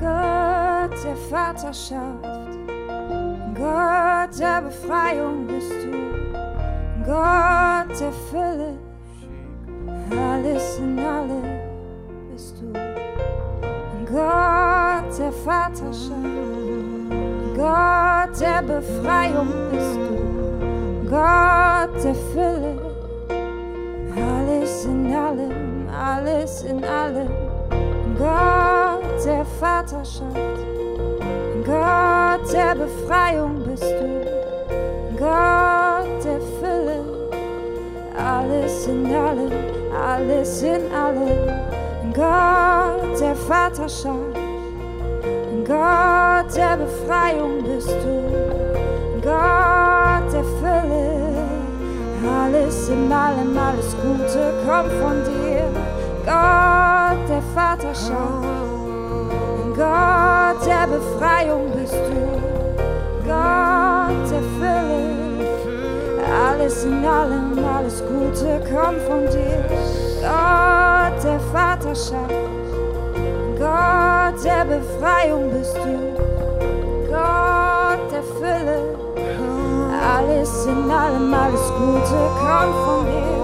Gott der Vaterschaft, Gott der Befreiung bist du, Gott der Fülle, alles in allem bist du. Gott der Vaterschaft, Gott der Befreiung bist du, Gott der Fülle, alles in allem, alles in allem, Gott der Vaterschaft, Gott der Befreiung bist du, Gott der Fülle, alles in allem, alles in allem. Gott der Vaterschaft, Gott der Befreiung bist du, Gott der Fülle. Alles in allem, alles Gute kommt von dir, Gott der Vaterschaft, Gott der Befreiung bist du, Gott der Fülle. Alles in allem, alles Gute kommt von dir. Gott der Vaterschaft, Gott der Befreiung bist du, Gott der Fülle. Alles in allem, alles Gute kommt von dir.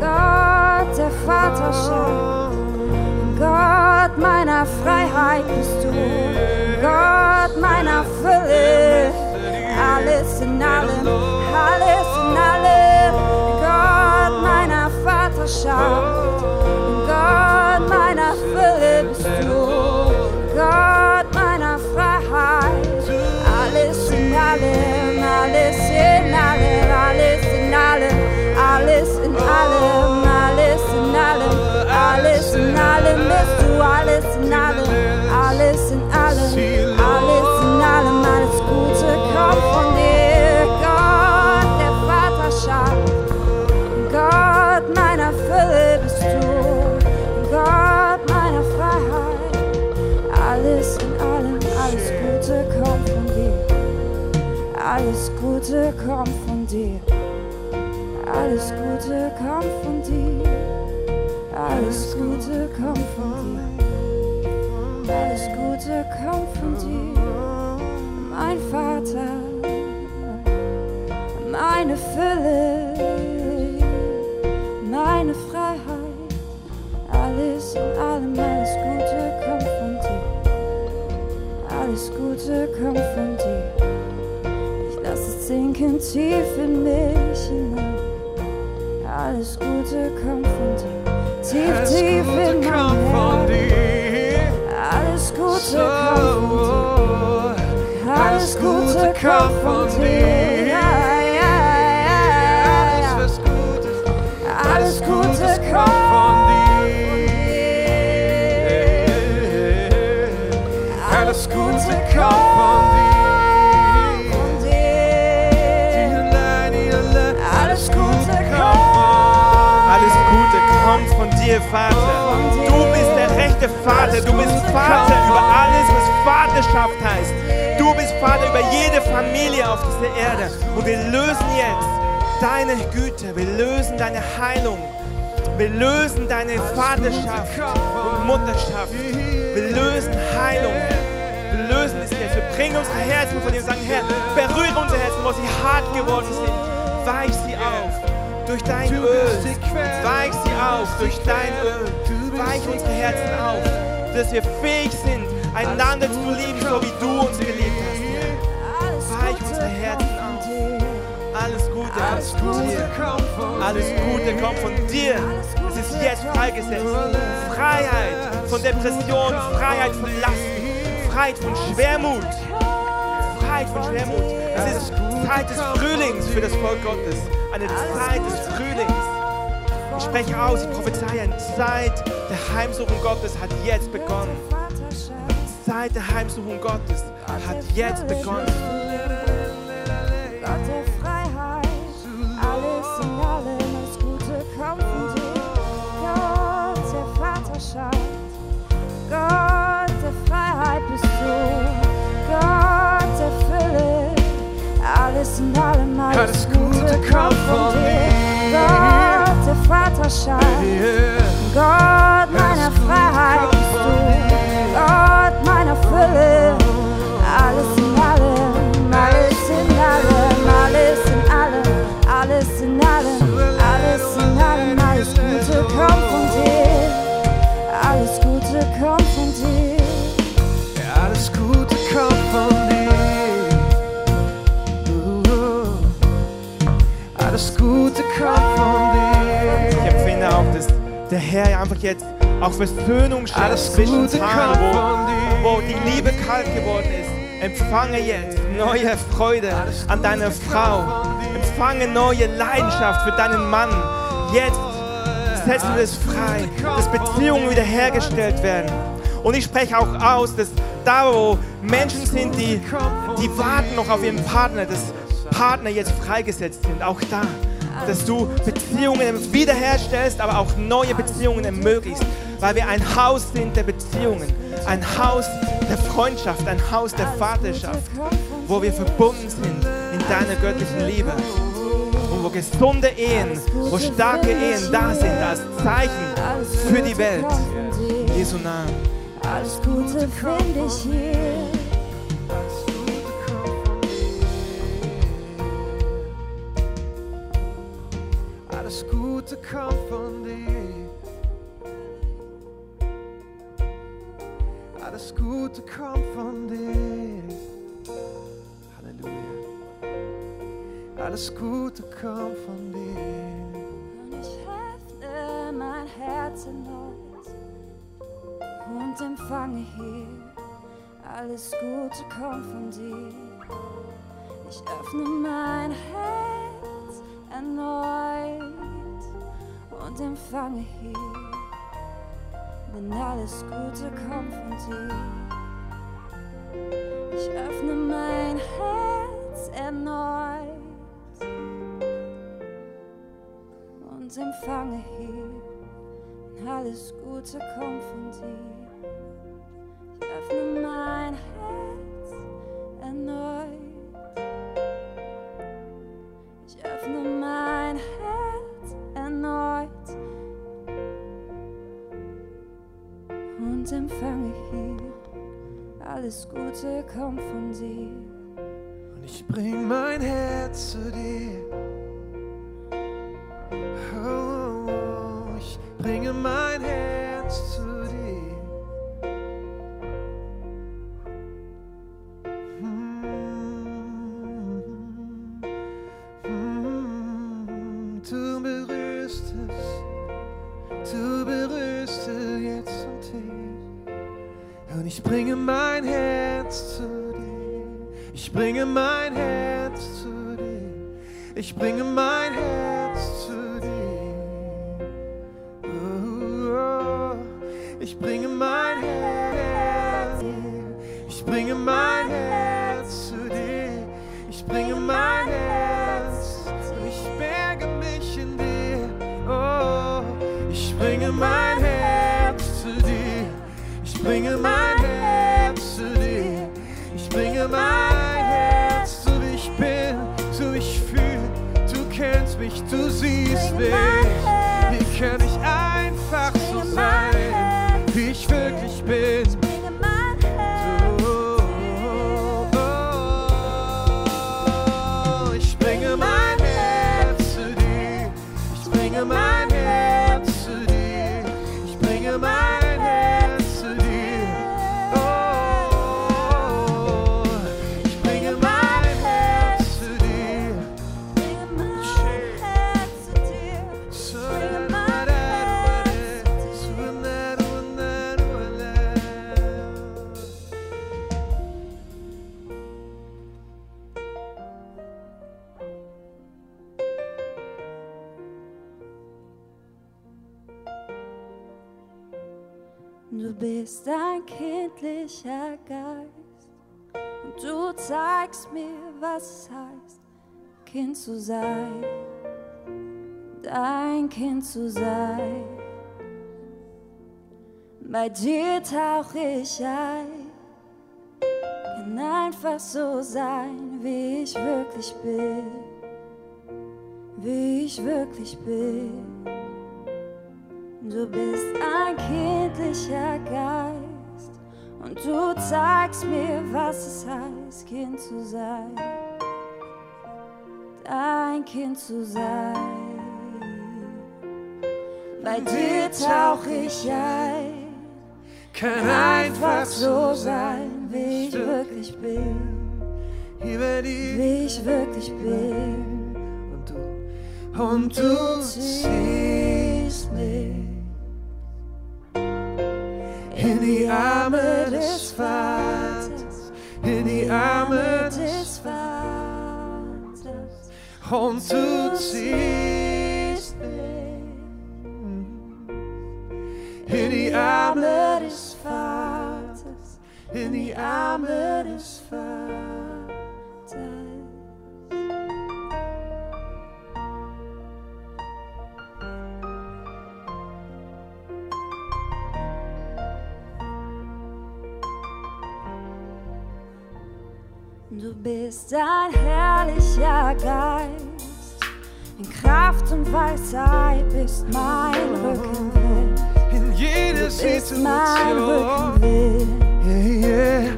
Gott der Vaterschaft, Gott meiner Freiheit bist du, Gott meiner Fülle. Alles in allem, alles in allem, Vaterschaft, kommt von dir. Alles Gute kommt von dir. Alles Gute kommt sinken tief in mich hinein. Alles Gute kommt von dir. Tief, Alles tief Gute in mein von dir. Alles Gute kommt von dir. So, Alles Gute kommt von dir. Ja, ja, ja, ja. Alles was gut ist, Alles Gute kommt kommt von dir. Alles Gute kommt dir, Vater. Du bist der rechte Vater. Du bist Vater über alles, was Vaterschaft heißt. Du bist Vater über jede Familie auf dieser Erde. Und wir lösen jetzt deine Güte. Wir lösen deine Heilung. Wir lösen deine Vaterschaft und Mutterschaft. Wir lösen Heilung. Wir lösen es jetzt. Wir bringen unsere Herzen vor dir und sagen, Herr, berühre unsere Herzen, wo sie hart geworden sind. Weich sie auf durch dein Öl. Weich sie auf durch dein Öl. Weich unsere Herzen auf, dass wir fähig sind, einander zu lieben, so wie du uns geliebt hast. Weich unsere Herzen auf. dir. Alles Gute, alles Gute. Kommt von Alles Gute kommt von dir. Es ist jetzt freigesetzt. Freiheit von Depression, Freiheit von Lasten, Freiheit von Schwermut. Freiheit von Schwermut. Es ist Zeit des Frühlings für das Volk Gottes. Eine Zeit des Frühlings. Ich spreche aus, ich prophezeie, eine Zeit der Heimsuchung Gottes hat jetzt begonnen. Vaterschaft, Zeit der Heimsuchung Gottes hat jetzt begonnen. Kommt von dir. dir. Gott der Vaterschaft, Gott meiner Freiheit bist du, Gott meiner Fülle, der Herr einfach jetzt auch Versöhnung schafft Alles zwischen kommt wo, wo die Liebe kalt geworden ist. Empfange jetzt neue Freude an deiner Frau. Empfange neue Leidenschaft für deinen Mann. Jetzt setzen wir es frei, dass Beziehungen wiederhergestellt werden. Und ich spreche auch aus, dass da, wo Menschen sind, die, die warten noch auf ihren Partner, dass Partner jetzt freigesetzt sind, auch da, dass du Beziehungen wiederherstellst, aber auch neue Beziehungen ermöglicht, weil wir ein Haus sind der Beziehungen, ein Haus der Freundschaft, ein Haus der Vaterschaft, wo wir verbunden sind in deiner göttlichen Liebe und wo gesunde Ehen, wo starke Ehen da sind als Zeichen für die Welt. In Jesu Namen. alles Gute finde ich hier. Gute kommt von dir. Alles Gute kommt von dir. Halleluja. Alles Gute kommt von dir. Und ich öffne mein Herz erneut und empfange hier. Alles Gute kommt von dir. Ich öffne mein Herz erneut und empfange hier. Denn alles Gute kommt von dir. Ich öffne mein Herz erneut und empfange hier. Alles Gute kommt von dir. Ich öffne mein Herz erneut Alles Gute kommt von dir. Und ich bring mein Herz zu dir. Bist ein kindlicher Geist und du zeigst mir, was es heißt, Kind zu sein, dein Kind zu sein. Bei dir tauch ich ein, kann einfach so sein, wie ich wirklich bin, wie ich wirklich bin. Du bist ein kindlicher Geist und du zeigst mir, was es heißt, Kind zu sein. Dein Kind zu sein. Bei dir tauch ich ein, Kann einfach so sein, wie ich wirklich bin, wie ich wirklich bin. Und du, und du ziehst mich in die Arme des Vaters, in die Arme des Vaters. und du ziehst in die Arme des Vaters, in die Arme des Vaters. Du bist ein herrlicher Geist, in Kraft und Weisheit bist mein Rückenwind. in jede Bist mein Situation. Rückenwind. Yeah, yeah.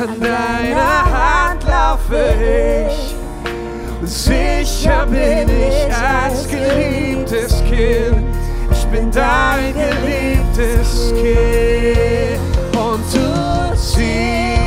An deiner Hand laufe ich. Sicher bin ich als geliebtes Kind. Ich bin dein geliebtes Kind. Und du ziehst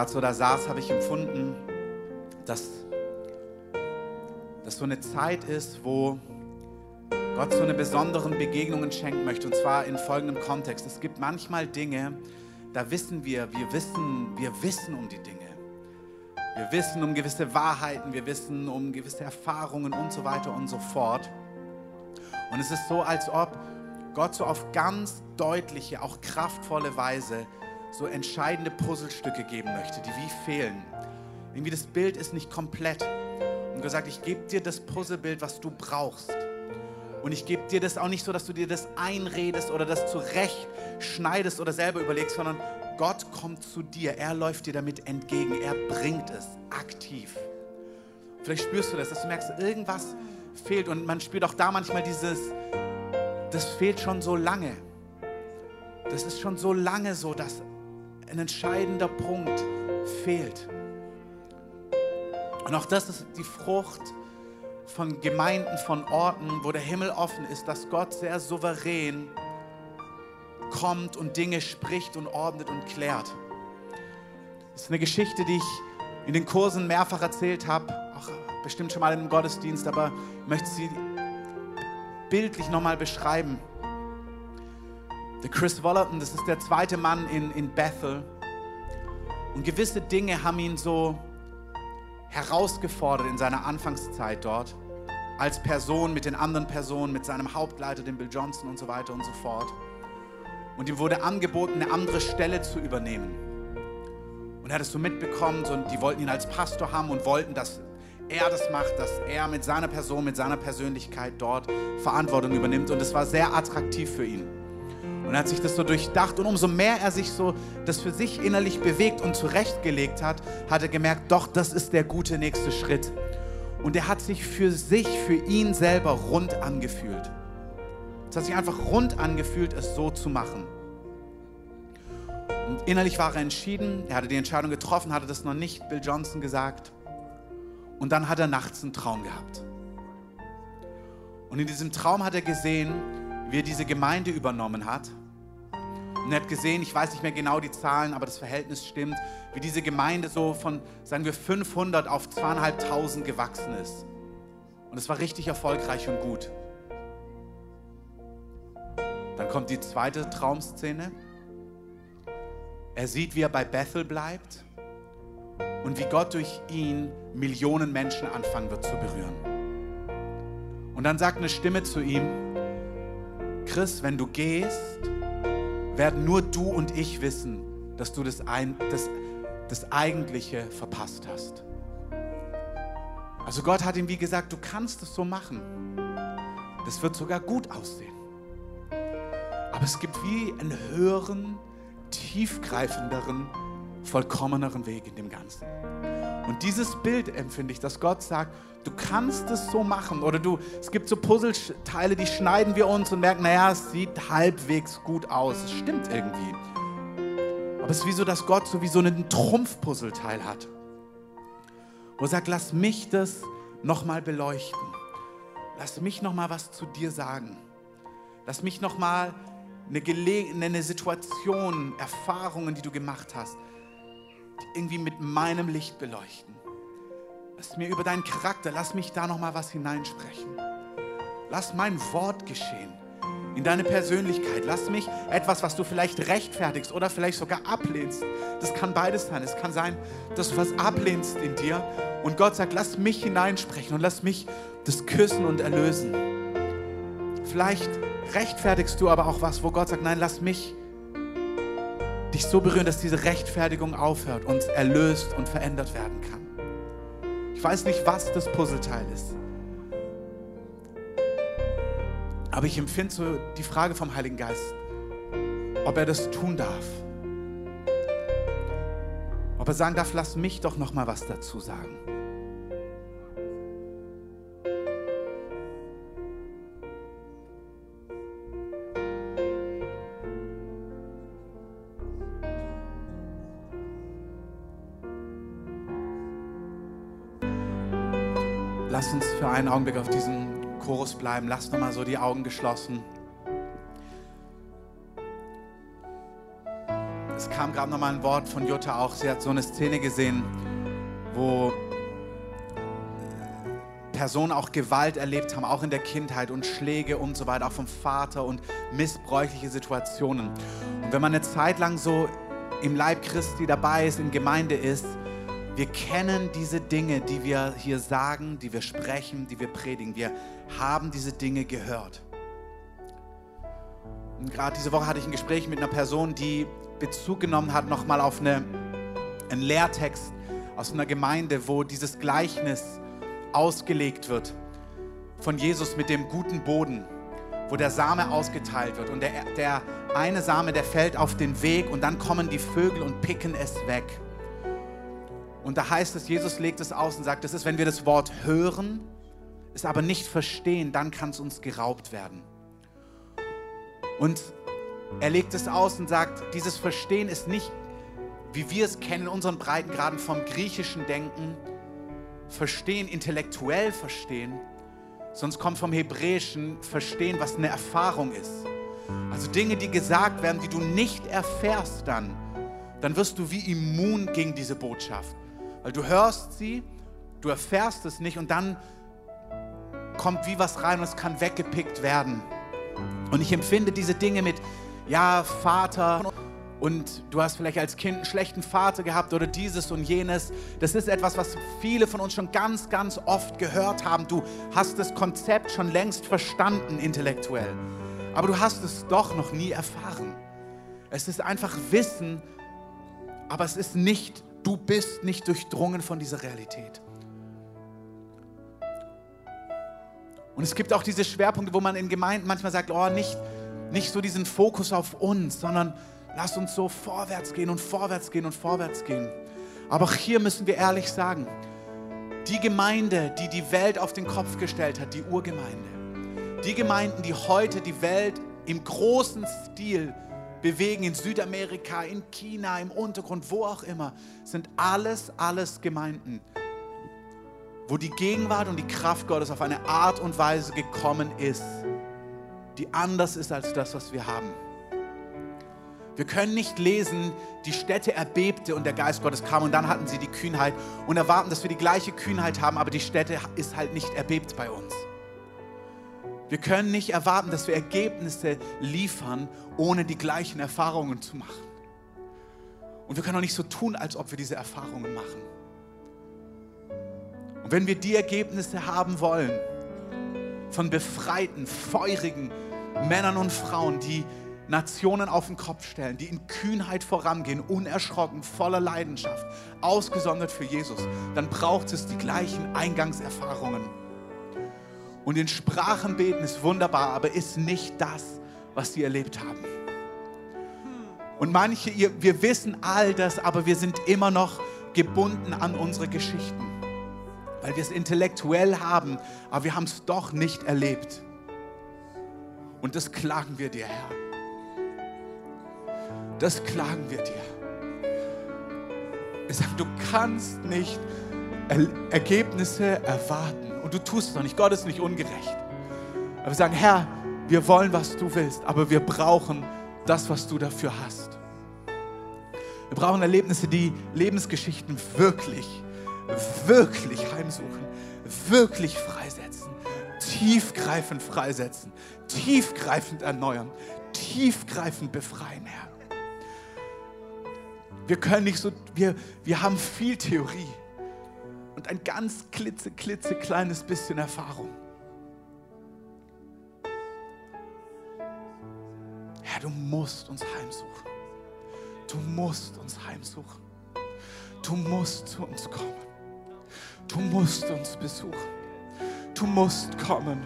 gerade so da saß, habe ich empfunden, dass das so eine Zeit ist, wo Gott so eine besonderen Begegnungen schenken möchte. Und zwar in folgendem Kontext. Es gibt manchmal Dinge, da wissen wir, wir wissen, wir wissen um die Dinge. Wir wissen um gewisse Wahrheiten, wir wissen um gewisse Erfahrungen und so weiter und so fort. Und es ist so, als ob Gott so auf ganz deutliche, auch kraftvolle Weise so entscheidende Puzzlestücke geben möchte, die wie fehlen. Irgendwie das Bild ist nicht komplett. Und Gott sagt, ich gebe dir das Puzzlebild, was du brauchst. Und ich gebe dir das auch nicht so, dass du dir das einredest oder das zurecht schneidest oder selber überlegst, sondern Gott kommt zu dir. Er läuft dir damit entgegen. Er bringt es aktiv. Vielleicht spürst du das, dass du merkst, irgendwas fehlt. Und man spürt auch da manchmal dieses, das fehlt schon so lange. Das ist schon so lange so, dass ein entscheidender Punkt fehlt. Und auch das ist die Frucht von Gemeinden, von Orten, wo der Himmel offen ist, dass Gott sehr souverän kommt und Dinge spricht und ordnet und klärt. Das ist eine Geschichte, die ich in den Kursen mehrfach erzählt habe, auch bestimmt schon mal im Gottesdienst, aber ich möchte sie bildlich nochmal beschreiben. Der Chris Wollerton, das ist der zweite Mann in, in Bethel. Und gewisse Dinge haben ihn so herausgefordert in seiner Anfangszeit dort. Als Person mit den anderen Personen, mit seinem Hauptleiter, dem Bill Johnson und so weiter und so fort. Und ihm wurde angeboten, eine andere Stelle zu übernehmen. Und er hat es so mitbekommen und die wollten ihn als Pastor haben und wollten, dass er das macht, dass er mit seiner Person, mit seiner Persönlichkeit dort Verantwortung übernimmt. Und es war sehr attraktiv für ihn. Und er hat sich das so durchdacht und umso mehr er sich so das für sich innerlich bewegt und zurechtgelegt hat, hat er gemerkt, doch, das ist der gute nächste Schritt. Und er hat sich für sich, für ihn selber rund angefühlt. Es hat sich einfach rund angefühlt, es so zu machen. Und innerlich war er entschieden, er hatte die Entscheidung getroffen, hatte das noch nicht Bill Johnson gesagt. Und dann hat er nachts einen Traum gehabt. Und in diesem Traum hat er gesehen, wie er diese Gemeinde übernommen hat und er hat gesehen, ich weiß nicht mehr genau die Zahlen, aber das Verhältnis stimmt, wie diese Gemeinde so von, sagen wir, 500 auf zweieinhalbtausend gewachsen ist. Und es war richtig erfolgreich und gut. Dann kommt die zweite Traumszene. Er sieht, wie er bei Bethel bleibt und wie Gott durch ihn Millionen Menschen anfangen wird zu berühren. Und dann sagt eine Stimme zu ihm, Chris, wenn du gehst, werden nur du und ich wissen, dass du das, ein, das, das Eigentliche verpasst hast. Also Gott hat ihm wie gesagt, du kannst es so machen. Das wird sogar gut aussehen. Aber es gibt wie einen höheren, tiefgreifenderen, vollkommeneren Weg in dem Ganzen. Und dieses Bild empfinde ich, dass Gott sagt, du kannst es so machen. Oder du, es gibt so Puzzleteile, die schneiden wir uns und merken, naja, es sieht halbwegs gut aus. Es stimmt irgendwie. Aber es ist wie so, dass Gott so wie so einen Trumpfpuzzleteil hat. Wo er sagt, lass mich das nochmal beleuchten. Lass mich nochmal was zu dir sagen. Lass mich nochmal eine, eine Situation, Erfahrungen, die du gemacht hast, irgendwie mit meinem Licht beleuchten. Lass mir über deinen Charakter, lass mich da noch mal was hineinsprechen. Lass mein Wort geschehen in deine Persönlichkeit. Lass mich etwas, was du vielleicht rechtfertigst oder vielleicht sogar ablehnst. Das kann beides sein. Es kann sein, dass du was ablehnst in dir und Gott sagt, lass mich hineinsprechen und lass mich das küssen und erlösen. Vielleicht rechtfertigst du aber auch was, wo Gott sagt, nein, lass mich dich so berühren, dass diese Rechtfertigung aufhört und erlöst und verändert werden kann. Ich weiß nicht, was das Puzzleteil ist. Aber ich empfinde so die Frage vom Heiligen Geist, ob er das tun darf. Ob er sagen darf, lass mich doch noch mal was dazu sagen. Einen Augenblick auf diesen Chorus bleiben. Lass noch mal so die Augen geschlossen. Es kam gerade noch mal ein Wort von Jutta auch. Sie hat so eine Szene gesehen, wo Personen auch Gewalt erlebt haben, auch in der Kindheit und Schläge und so weiter, auch vom Vater und missbräuchliche Situationen. Und wenn man eine Zeit lang so im Leib Christi dabei ist, in Gemeinde ist, wir kennen diese Dinge, die wir hier sagen, die wir sprechen, die wir predigen. Wir haben diese Dinge gehört. Und gerade diese Woche hatte ich ein Gespräch mit einer Person, die Bezug genommen hat nochmal auf eine, einen Lehrtext aus einer Gemeinde, wo dieses Gleichnis ausgelegt wird von Jesus mit dem guten Boden, wo der Same ausgeteilt wird. Und der, der eine Same, der fällt auf den Weg und dann kommen die Vögel und picken es weg. Und da heißt es, Jesus legt es aus und sagt, das ist, wenn wir das Wort hören, es aber nicht verstehen, dann kann es uns geraubt werden. Und er legt es aus und sagt, dieses Verstehen ist nicht, wie wir es kennen in unseren Breitengraden vom griechischen Denken, verstehen, intellektuell verstehen, sonst kommt vom hebräischen Verstehen, was eine Erfahrung ist. Also Dinge, die gesagt werden, die du nicht erfährst dann, dann wirst du wie immun gegen diese Botschaft. Weil du hörst sie, du erfährst es nicht und dann kommt wie was rein und es kann weggepickt werden. Und ich empfinde diese Dinge mit, ja, Vater und du hast vielleicht als Kind einen schlechten Vater gehabt oder dieses und jenes. Das ist etwas, was viele von uns schon ganz, ganz oft gehört haben. Du hast das Konzept schon längst verstanden intellektuell, aber du hast es doch noch nie erfahren. Es ist einfach Wissen, aber es ist nicht Du bist nicht durchdrungen von dieser Realität. Und es gibt auch diese Schwerpunkte, wo man in Gemeinden manchmal sagt, oh, nicht, nicht so diesen Fokus auf uns, sondern lass uns so vorwärts gehen und vorwärts gehen und vorwärts gehen. Aber auch hier müssen wir ehrlich sagen, die Gemeinde, die die Welt auf den Kopf gestellt hat, die Urgemeinde, die Gemeinden, die heute die Welt im großen Stil bewegen in Südamerika, in China, im Untergrund, wo auch immer, sind alles, alles Gemeinden, wo die Gegenwart und die Kraft Gottes auf eine Art und Weise gekommen ist, die anders ist als das, was wir haben. Wir können nicht lesen, die Städte erbebte und der Geist Gottes kam und dann hatten sie die Kühnheit und erwarten, dass wir die gleiche Kühnheit haben, aber die Städte ist halt nicht erbebt bei uns. Wir können nicht erwarten, dass wir Ergebnisse liefern, ohne die gleichen Erfahrungen zu machen. Und wir können auch nicht so tun, als ob wir diese Erfahrungen machen. Und wenn wir die Ergebnisse haben wollen, von befreiten, feurigen Männern und Frauen, die Nationen auf den Kopf stellen, die in Kühnheit vorangehen, unerschrocken, voller Leidenschaft, ausgesondert für Jesus, dann braucht es die gleichen Eingangserfahrungen und in Sprachen beten ist wunderbar, aber ist nicht das, was sie erlebt haben. Und manche, wir wissen all das, aber wir sind immer noch gebunden an unsere Geschichten, weil wir es intellektuell haben, aber wir haben es doch nicht erlebt. Und das klagen wir dir, Herr. Das klagen wir dir. Ich sage, du kannst nicht Ergebnisse erwarten und du tust es noch nicht. Gott ist nicht ungerecht. Aber wir sagen, Herr, wir wollen, was du willst, aber wir brauchen das, was du dafür hast. Wir brauchen Erlebnisse, die Lebensgeschichten wirklich, wirklich heimsuchen, wirklich freisetzen, tiefgreifend freisetzen, tiefgreifend erneuern, tiefgreifend befreien, Herr. Wir können nicht so, wir, wir haben viel Theorie und ein ganz klitze, klitze kleines bisschen Erfahrung. Herr, du musst uns heimsuchen. Du musst uns heimsuchen. Du musst zu uns kommen. Du musst uns besuchen. Du musst kommen.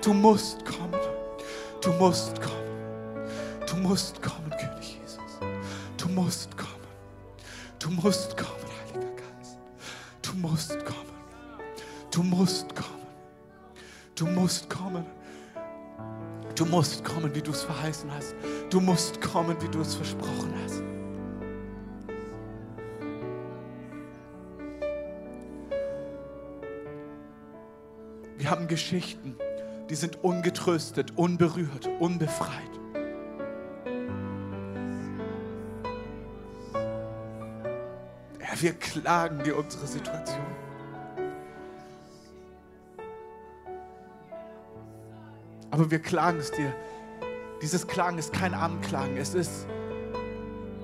Du musst kommen. Du musst kommen. Du musst kommen, König Jesus. Du musst kommen. Du musst kommen. Du musst kommen. Du musst kommen. Du musst kommen. Du musst kommen, wie du es verheißen hast. Du musst kommen, wie du es versprochen hast. Wir haben Geschichten, die sind ungetröstet, unberührt, unbefreit. Herr, wir klagen dir unsere Situation. Aber wir klagen es dir. Dieses Klagen ist kein Anklagen. Es ist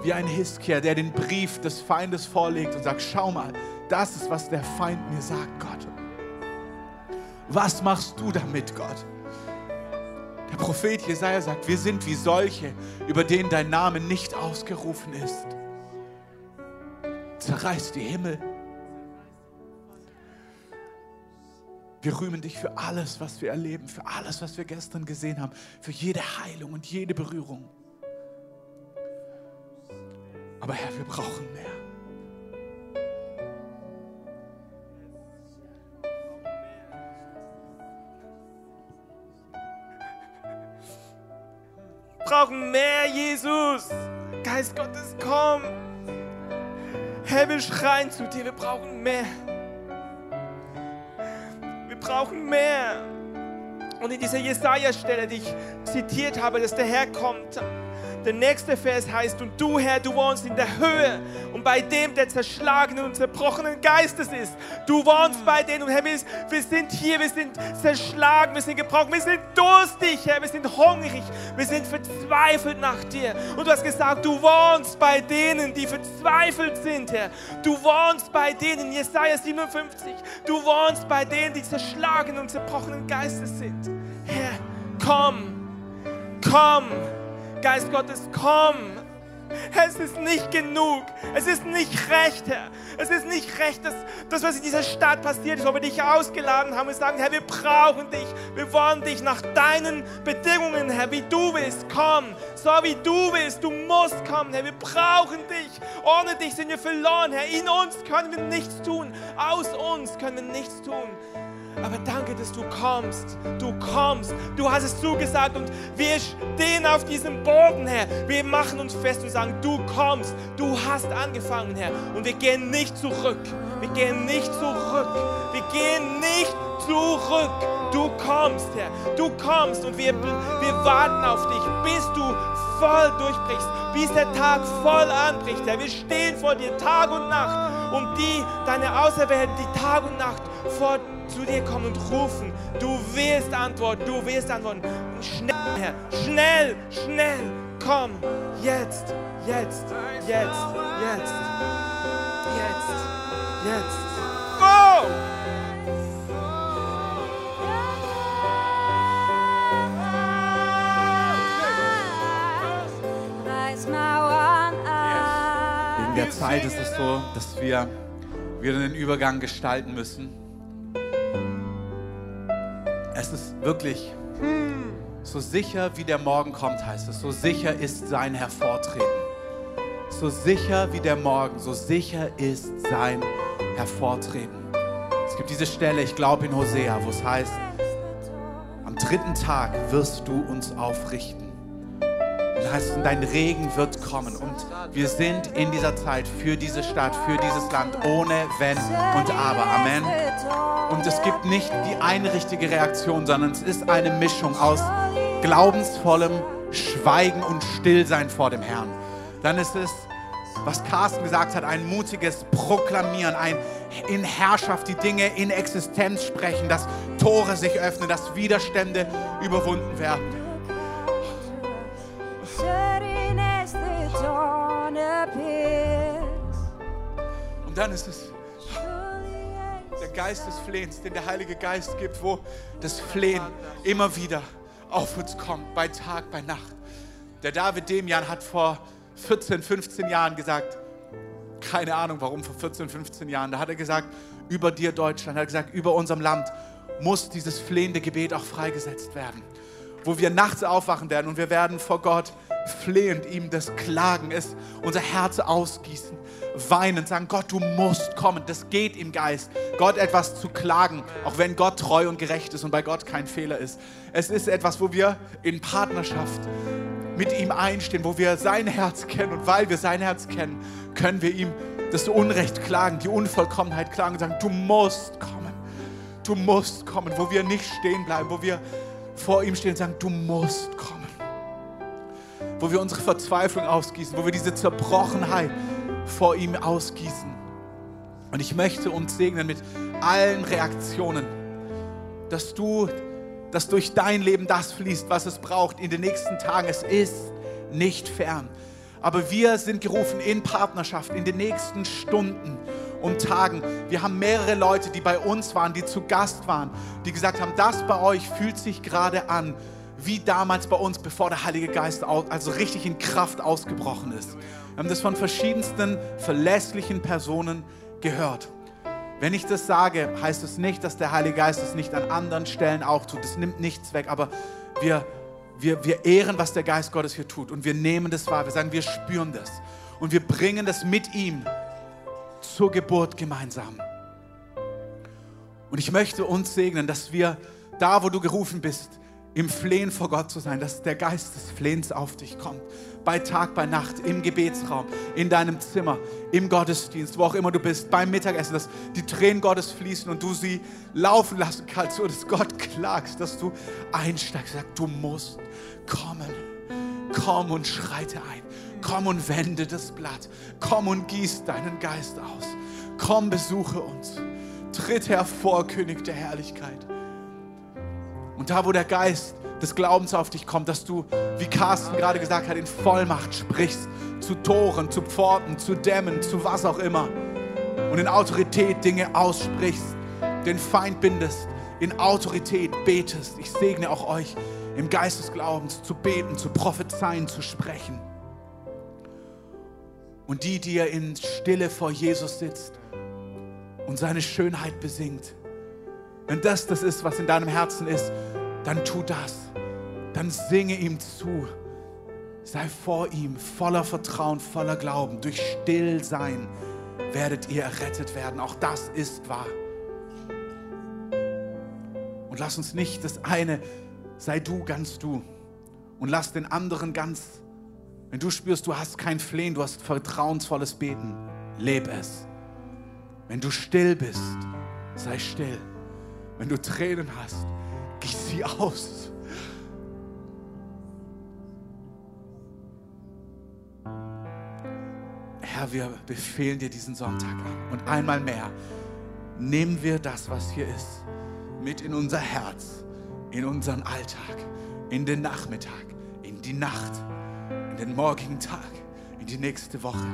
wie ein Hiskia, der den Brief des Feindes vorlegt und sagt, schau mal, das ist, was der Feind mir sagt, Gott. Was machst du damit, Gott? Der Prophet Jesaja sagt, wir sind wie solche, über denen dein Name nicht ausgerufen ist. Zerreiß die Himmel. Wir rühmen dich für alles, was wir erleben, für alles, was wir gestern gesehen haben, für jede Heilung und jede Berührung. Aber Herr, wir brauchen mehr. brauchen mehr, Jesus. Geist Gottes, komm. Herr, wir schreien zu dir, wir brauchen mehr. Wir brauchen mehr. Und in dieser Jesaja-Stelle, die ich zitiert habe, dass der Herr kommt, der nächste Vers heißt, und du, Herr, du wohnst in der Höhe und bei dem, der zerschlagenen und zerbrochenen Geistes ist. Du wohnst bei denen und Herr, wir, sind hier, wir sind zerschlagen, wir sind gebrochen, wir sind durstig, Herr, wir sind hungrig, wir sind verzweifelt nach dir. Und du hast gesagt, du wohnst bei denen, die verzweifelt sind, Herr. Du wohnst bei denen, Jesaja 57, du wohnst bei denen, die zerschlagenen und zerbrochenen Geistes sind. Herr, komm, komm. Geist Gottes, komm. Es ist nicht genug. Es ist nicht recht, Herr. Es ist nicht recht, dass das, was in dieser Stadt passiert ist, wo wir dich ausgeladen haben und sagen, Herr, wir brauchen dich. Wir wollen dich nach deinen Bedingungen, Herr, wie du willst. Komm, so wie du willst. Du musst kommen, Herr. Wir brauchen dich. Ohne dich sind wir verloren, Herr. In uns können wir nichts tun. Aus uns können wir nichts tun. Aber danke, dass du kommst. Du kommst. Du hast es zugesagt und wir stehen auf diesem Boden, Herr. Wir machen uns fest und sagen, du kommst. Du hast angefangen, Herr. Und wir gehen nicht zurück. Wir gehen nicht zurück. Wir gehen nicht zurück. Du kommst, Herr. Du kommst und wir, wir warten auf dich, bis du voll durchbrichst, bis der Tag voll anbricht, Herr. Wir stehen vor dir Tag und Nacht, um die, deine Auserwählten, die Tag und Nacht vor zu dir kommen und rufen. Du wirst antworten, du wirst antworten. Und schnell, Herr, schnell, schnell, komm, jetzt, jetzt, jetzt, jetzt, jetzt, jetzt. Go! Mauern In der. Zeit ist es so, dass wir wieder den Übergang gestalten müssen. Wirklich so sicher, wie der Morgen kommt, heißt es. So sicher ist sein Hervortreten. So sicher wie der Morgen, so sicher ist sein Hervortreten. Es gibt diese Stelle, ich glaube in Hosea, wo es heißt, am dritten Tag wirst du uns aufrichten. Und heißt dein Regen wird kommen. Und wir sind in dieser Zeit für diese Stadt, für dieses Land, ohne Wenn und Aber. Amen. Und es gibt nicht die eine richtige Reaktion, sondern es ist eine Mischung aus glaubensvollem Schweigen und Stillsein vor dem Herrn. Dann ist es, was Carsten gesagt hat, ein mutiges Proklamieren, ein in Herrschaft die Dinge in Existenz sprechen, dass Tore sich öffnen, dass Widerstände überwunden werden. Und dann ist es Geist des Flehens, den der Heilige Geist gibt, wo das Flehen immer wieder auf uns kommt, bei Tag, bei Nacht. Der David Demian hat vor 14, 15 Jahren gesagt, keine Ahnung warum, vor 14, 15 Jahren, da hat er gesagt, über dir Deutschland, hat er gesagt, über unserem Land muss dieses flehende Gebet auch freigesetzt werden. Wo wir nachts aufwachen werden und wir werden vor Gott flehend ihm das Klagen ist, unser Herz ausgießen, weinen, sagen, Gott, du musst kommen. Das geht im Geist, Gott etwas zu klagen, auch wenn Gott treu und gerecht ist und bei Gott kein Fehler ist. Es ist etwas, wo wir in Partnerschaft mit ihm einstehen, wo wir sein Herz kennen. Und weil wir sein Herz kennen, können wir ihm das Unrecht klagen, die Unvollkommenheit klagen und sagen, du musst kommen, du musst kommen, wo wir nicht stehen bleiben, wo wir vor ihm stehen und sagen, du musst kommen. Wo wir unsere Verzweiflung ausgießen, wo wir diese Zerbrochenheit vor ihm ausgießen. Und ich möchte uns segnen mit allen Reaktionen, dass du, dass durch dein Leben das fließt, was es braucht in den nächsten Tagen. Es ist nicht fern. Aber wir sind gerufen in Partnerschaft in den nächsten Stunden und Tagen. Wir haben mehrere Leute, die bei uns waren, die zu Gast waren, die gesagt haben, das bei euch fühlt sich gerade an wie damals bei uns, bevor der Heilige Geist also richtig in Kraft ausgebrochen ist. Wir haben das von verschiedensten verlässlichen Personen gehört. Wenn ich das sage, heißt es nicht, dass der Heilige Geist es nicht an anderen Stellen auch tut. Das nimmt nichts weg, aber wir, wir, wir ehren, was der Geist Gottes hier tut und wir nehmen das wahr. Wir sagen, wir spüren das und wir bringen das mit ihm zur Geburt gemeinsam. Und ich möchte uns segnen, dass wir da, wo du gerufen bist, im Flehen vor Gott zu sein, dass der Geist des Flehens auf dich kommt. Bei Tag, bei Nacht, im Gebetsraum, in deinem Zimmer, im Gottesdienst, wo auch immer du bist, beim Mittagessen, dass die Tränen Gottes fließen und du sie laufen lassen kannst, so dass Gott klagst, dass du einsteigst, sagst, du musst kommen. Komm und schreite ein. Komm und wende das Blatt. Komm und gieß deinen Geist aus. Komm, besuche uns. Tritt hervor, König der Herrlichkeit. Und da, wo der Geist des Glaubens auf dich kommt, dass du, wie Carsten gerade gesagt hat, in Vollmacht sprichst, zu Toren, zu Pforten, zu Dämmen, zu was auch immer. Und in Autorität Dinge aussprichst, den Feind bindest, in Autorität betest. Ich segne auch euch im Geist des Glaubens zu beten, zu prophezeien, zu sprechen. Und die, die ihr in Stille vor Jesus sitzt und seine Schönheit besingt, wenn das das ist, was in deinem Herzen ist, dann tu das. Dann singe ihm zu. Sei vor ihm voller Vertrauen, voller Glauben. Durch Stillsein werdet ihr errettet werden. Auch das ist wahr. Und lass uns nicht das eine, sei du ganz du. Und lass den anderen ganz, wenn du spürst, du hast kein Flehen, du hast vertrauensvolles Beten, leb es. Wenn du still bist, sei still. Wenn du Tränen hast, gieß sie aus. Herr, wir befehlen dir diesen Sonntag an. Und einmal mehr nehmen wir das, was hier ist, mit in unser Herz, in unseren Alltag, in den Nachmittag, in die Nacht, in den morgigen Tag, in die nächste Woche.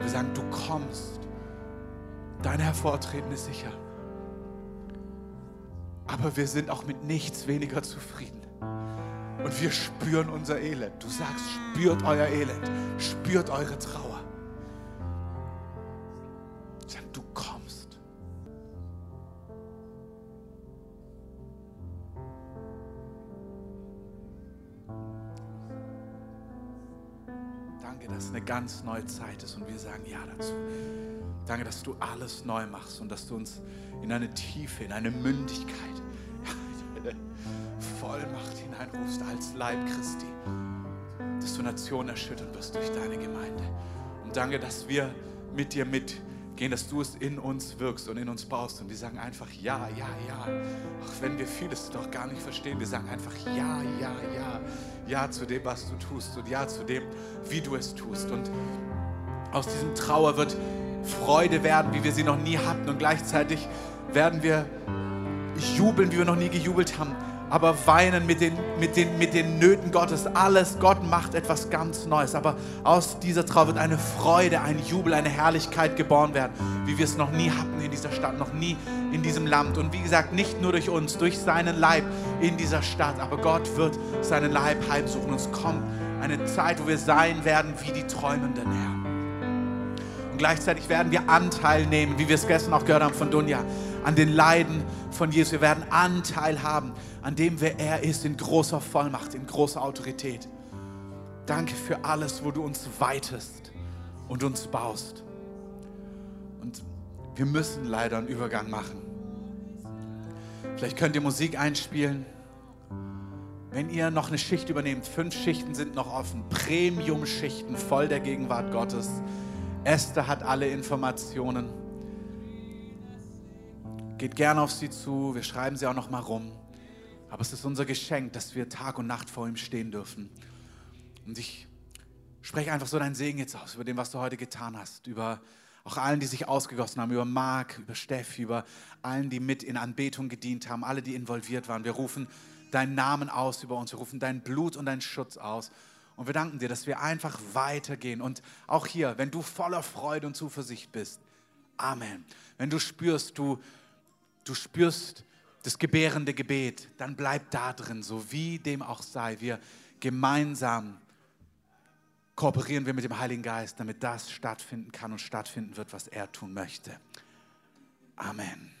Wir sagen, du kommst. Dein Hervortreten ist sicher aber wir sind auch mit nichts weniger zufrieden. Und wir spüren unser Elend. Du sagst, spürt euer Elend, spürt eure Trauer. Sag, du kommst. Danke, dass es eine ganz neue Zeit ist und wir sagen Ja dazu. Danke, dass du alles neu machst und dass du uns in eine Tiefe, in eine Mündigkeit, in eine Vollmacht hineinrufst als Leib Christi, dass du Nationen erschüttern wirst durch deine Gemeinde. Und danke, dass wir mit dir mitgehen, dass du es in uns wirkst und in uns baust. Und wir sagen einfach ja, ja, ja. Auch wenn wir vieles doch gar nicht verstehen, wir sagen einfach ja, ja, ja. Ja zu dem, was du tust und ja zu dem, wie du es tust. Und aus diesem Trauer wird Freude werden, wie wir sie noch nie hatten. Und gleichzeitig werden wir jubeln, wie wir noch nie gejubelt haben. Aber weinen mit den, mit, den, mit den Nöten Gottes. Alles, Gott macht etwas ganz Neues. Aber aus dieser Trauer wird eine Freude, ein Jubel, eine Herrlichkeit geboren werden, wie wir es noch nie hatten in dieser Stadt, noch nie in diesem Land. Und wie gesagt, nicht nur durch uns, durch seinen Leib in dieser Stadt. Aber Gott wird seinen Leib heimsuchen. Und es kommt Eine Zeit, wo wir sein werden wie die Träumenden, Herr. Und gleichzeitig werden wir Anteil nehmen, wie wir es gestern auch gehört haben von Dunja, an den Leiden von Jesus. Wir werden Anteil haben an dem, wer er ist, in großer Vollmacht, in großer Autorität. Danke für alles, wo du uns weitest und uns baust. Und wir müssen leider einen Übergang machen. Vielleicht könnt ihr Musik einspielen. Wenn ihr noch eine Schicht übernehmt, fünf Schichten sind noch offen, Premium-Schichten voll der Gegenwart Gottes. Esther hat alle Informationen. Geht gerne auf sie zu, wir schreiben sie auch noch mal rum. Aber es ist unser Geschenk, dass wir Tag und Nacht vor ihm stehen dürfen. Und ich spreche einfach so deinen Segen jetzt aus über dem, was du heute getan hast, über auch allen, die sich ausgegossen haben, über Marc, über Steffi, über allen, die mit in Anbetung gedient haben, alle, die involviert waren. Wir rufen deinen Namen aus über uns, wir rufen dein Blut und deinen Schutz aus. Und wir danken dir, dass wir einfach weitergehen. Und auch hier, wenn du voller Freude und Zuversicht bist, Amen. Wenn du spürst, du, du spürst das gebärende Gebet, dann bleib da drin, so wie dem auch sei. Wir gemeinsam kooperieren wir mit dem Heiligen Geist, damit das stattfinden kann und stattfinden wird, was er tun möchte. Amen.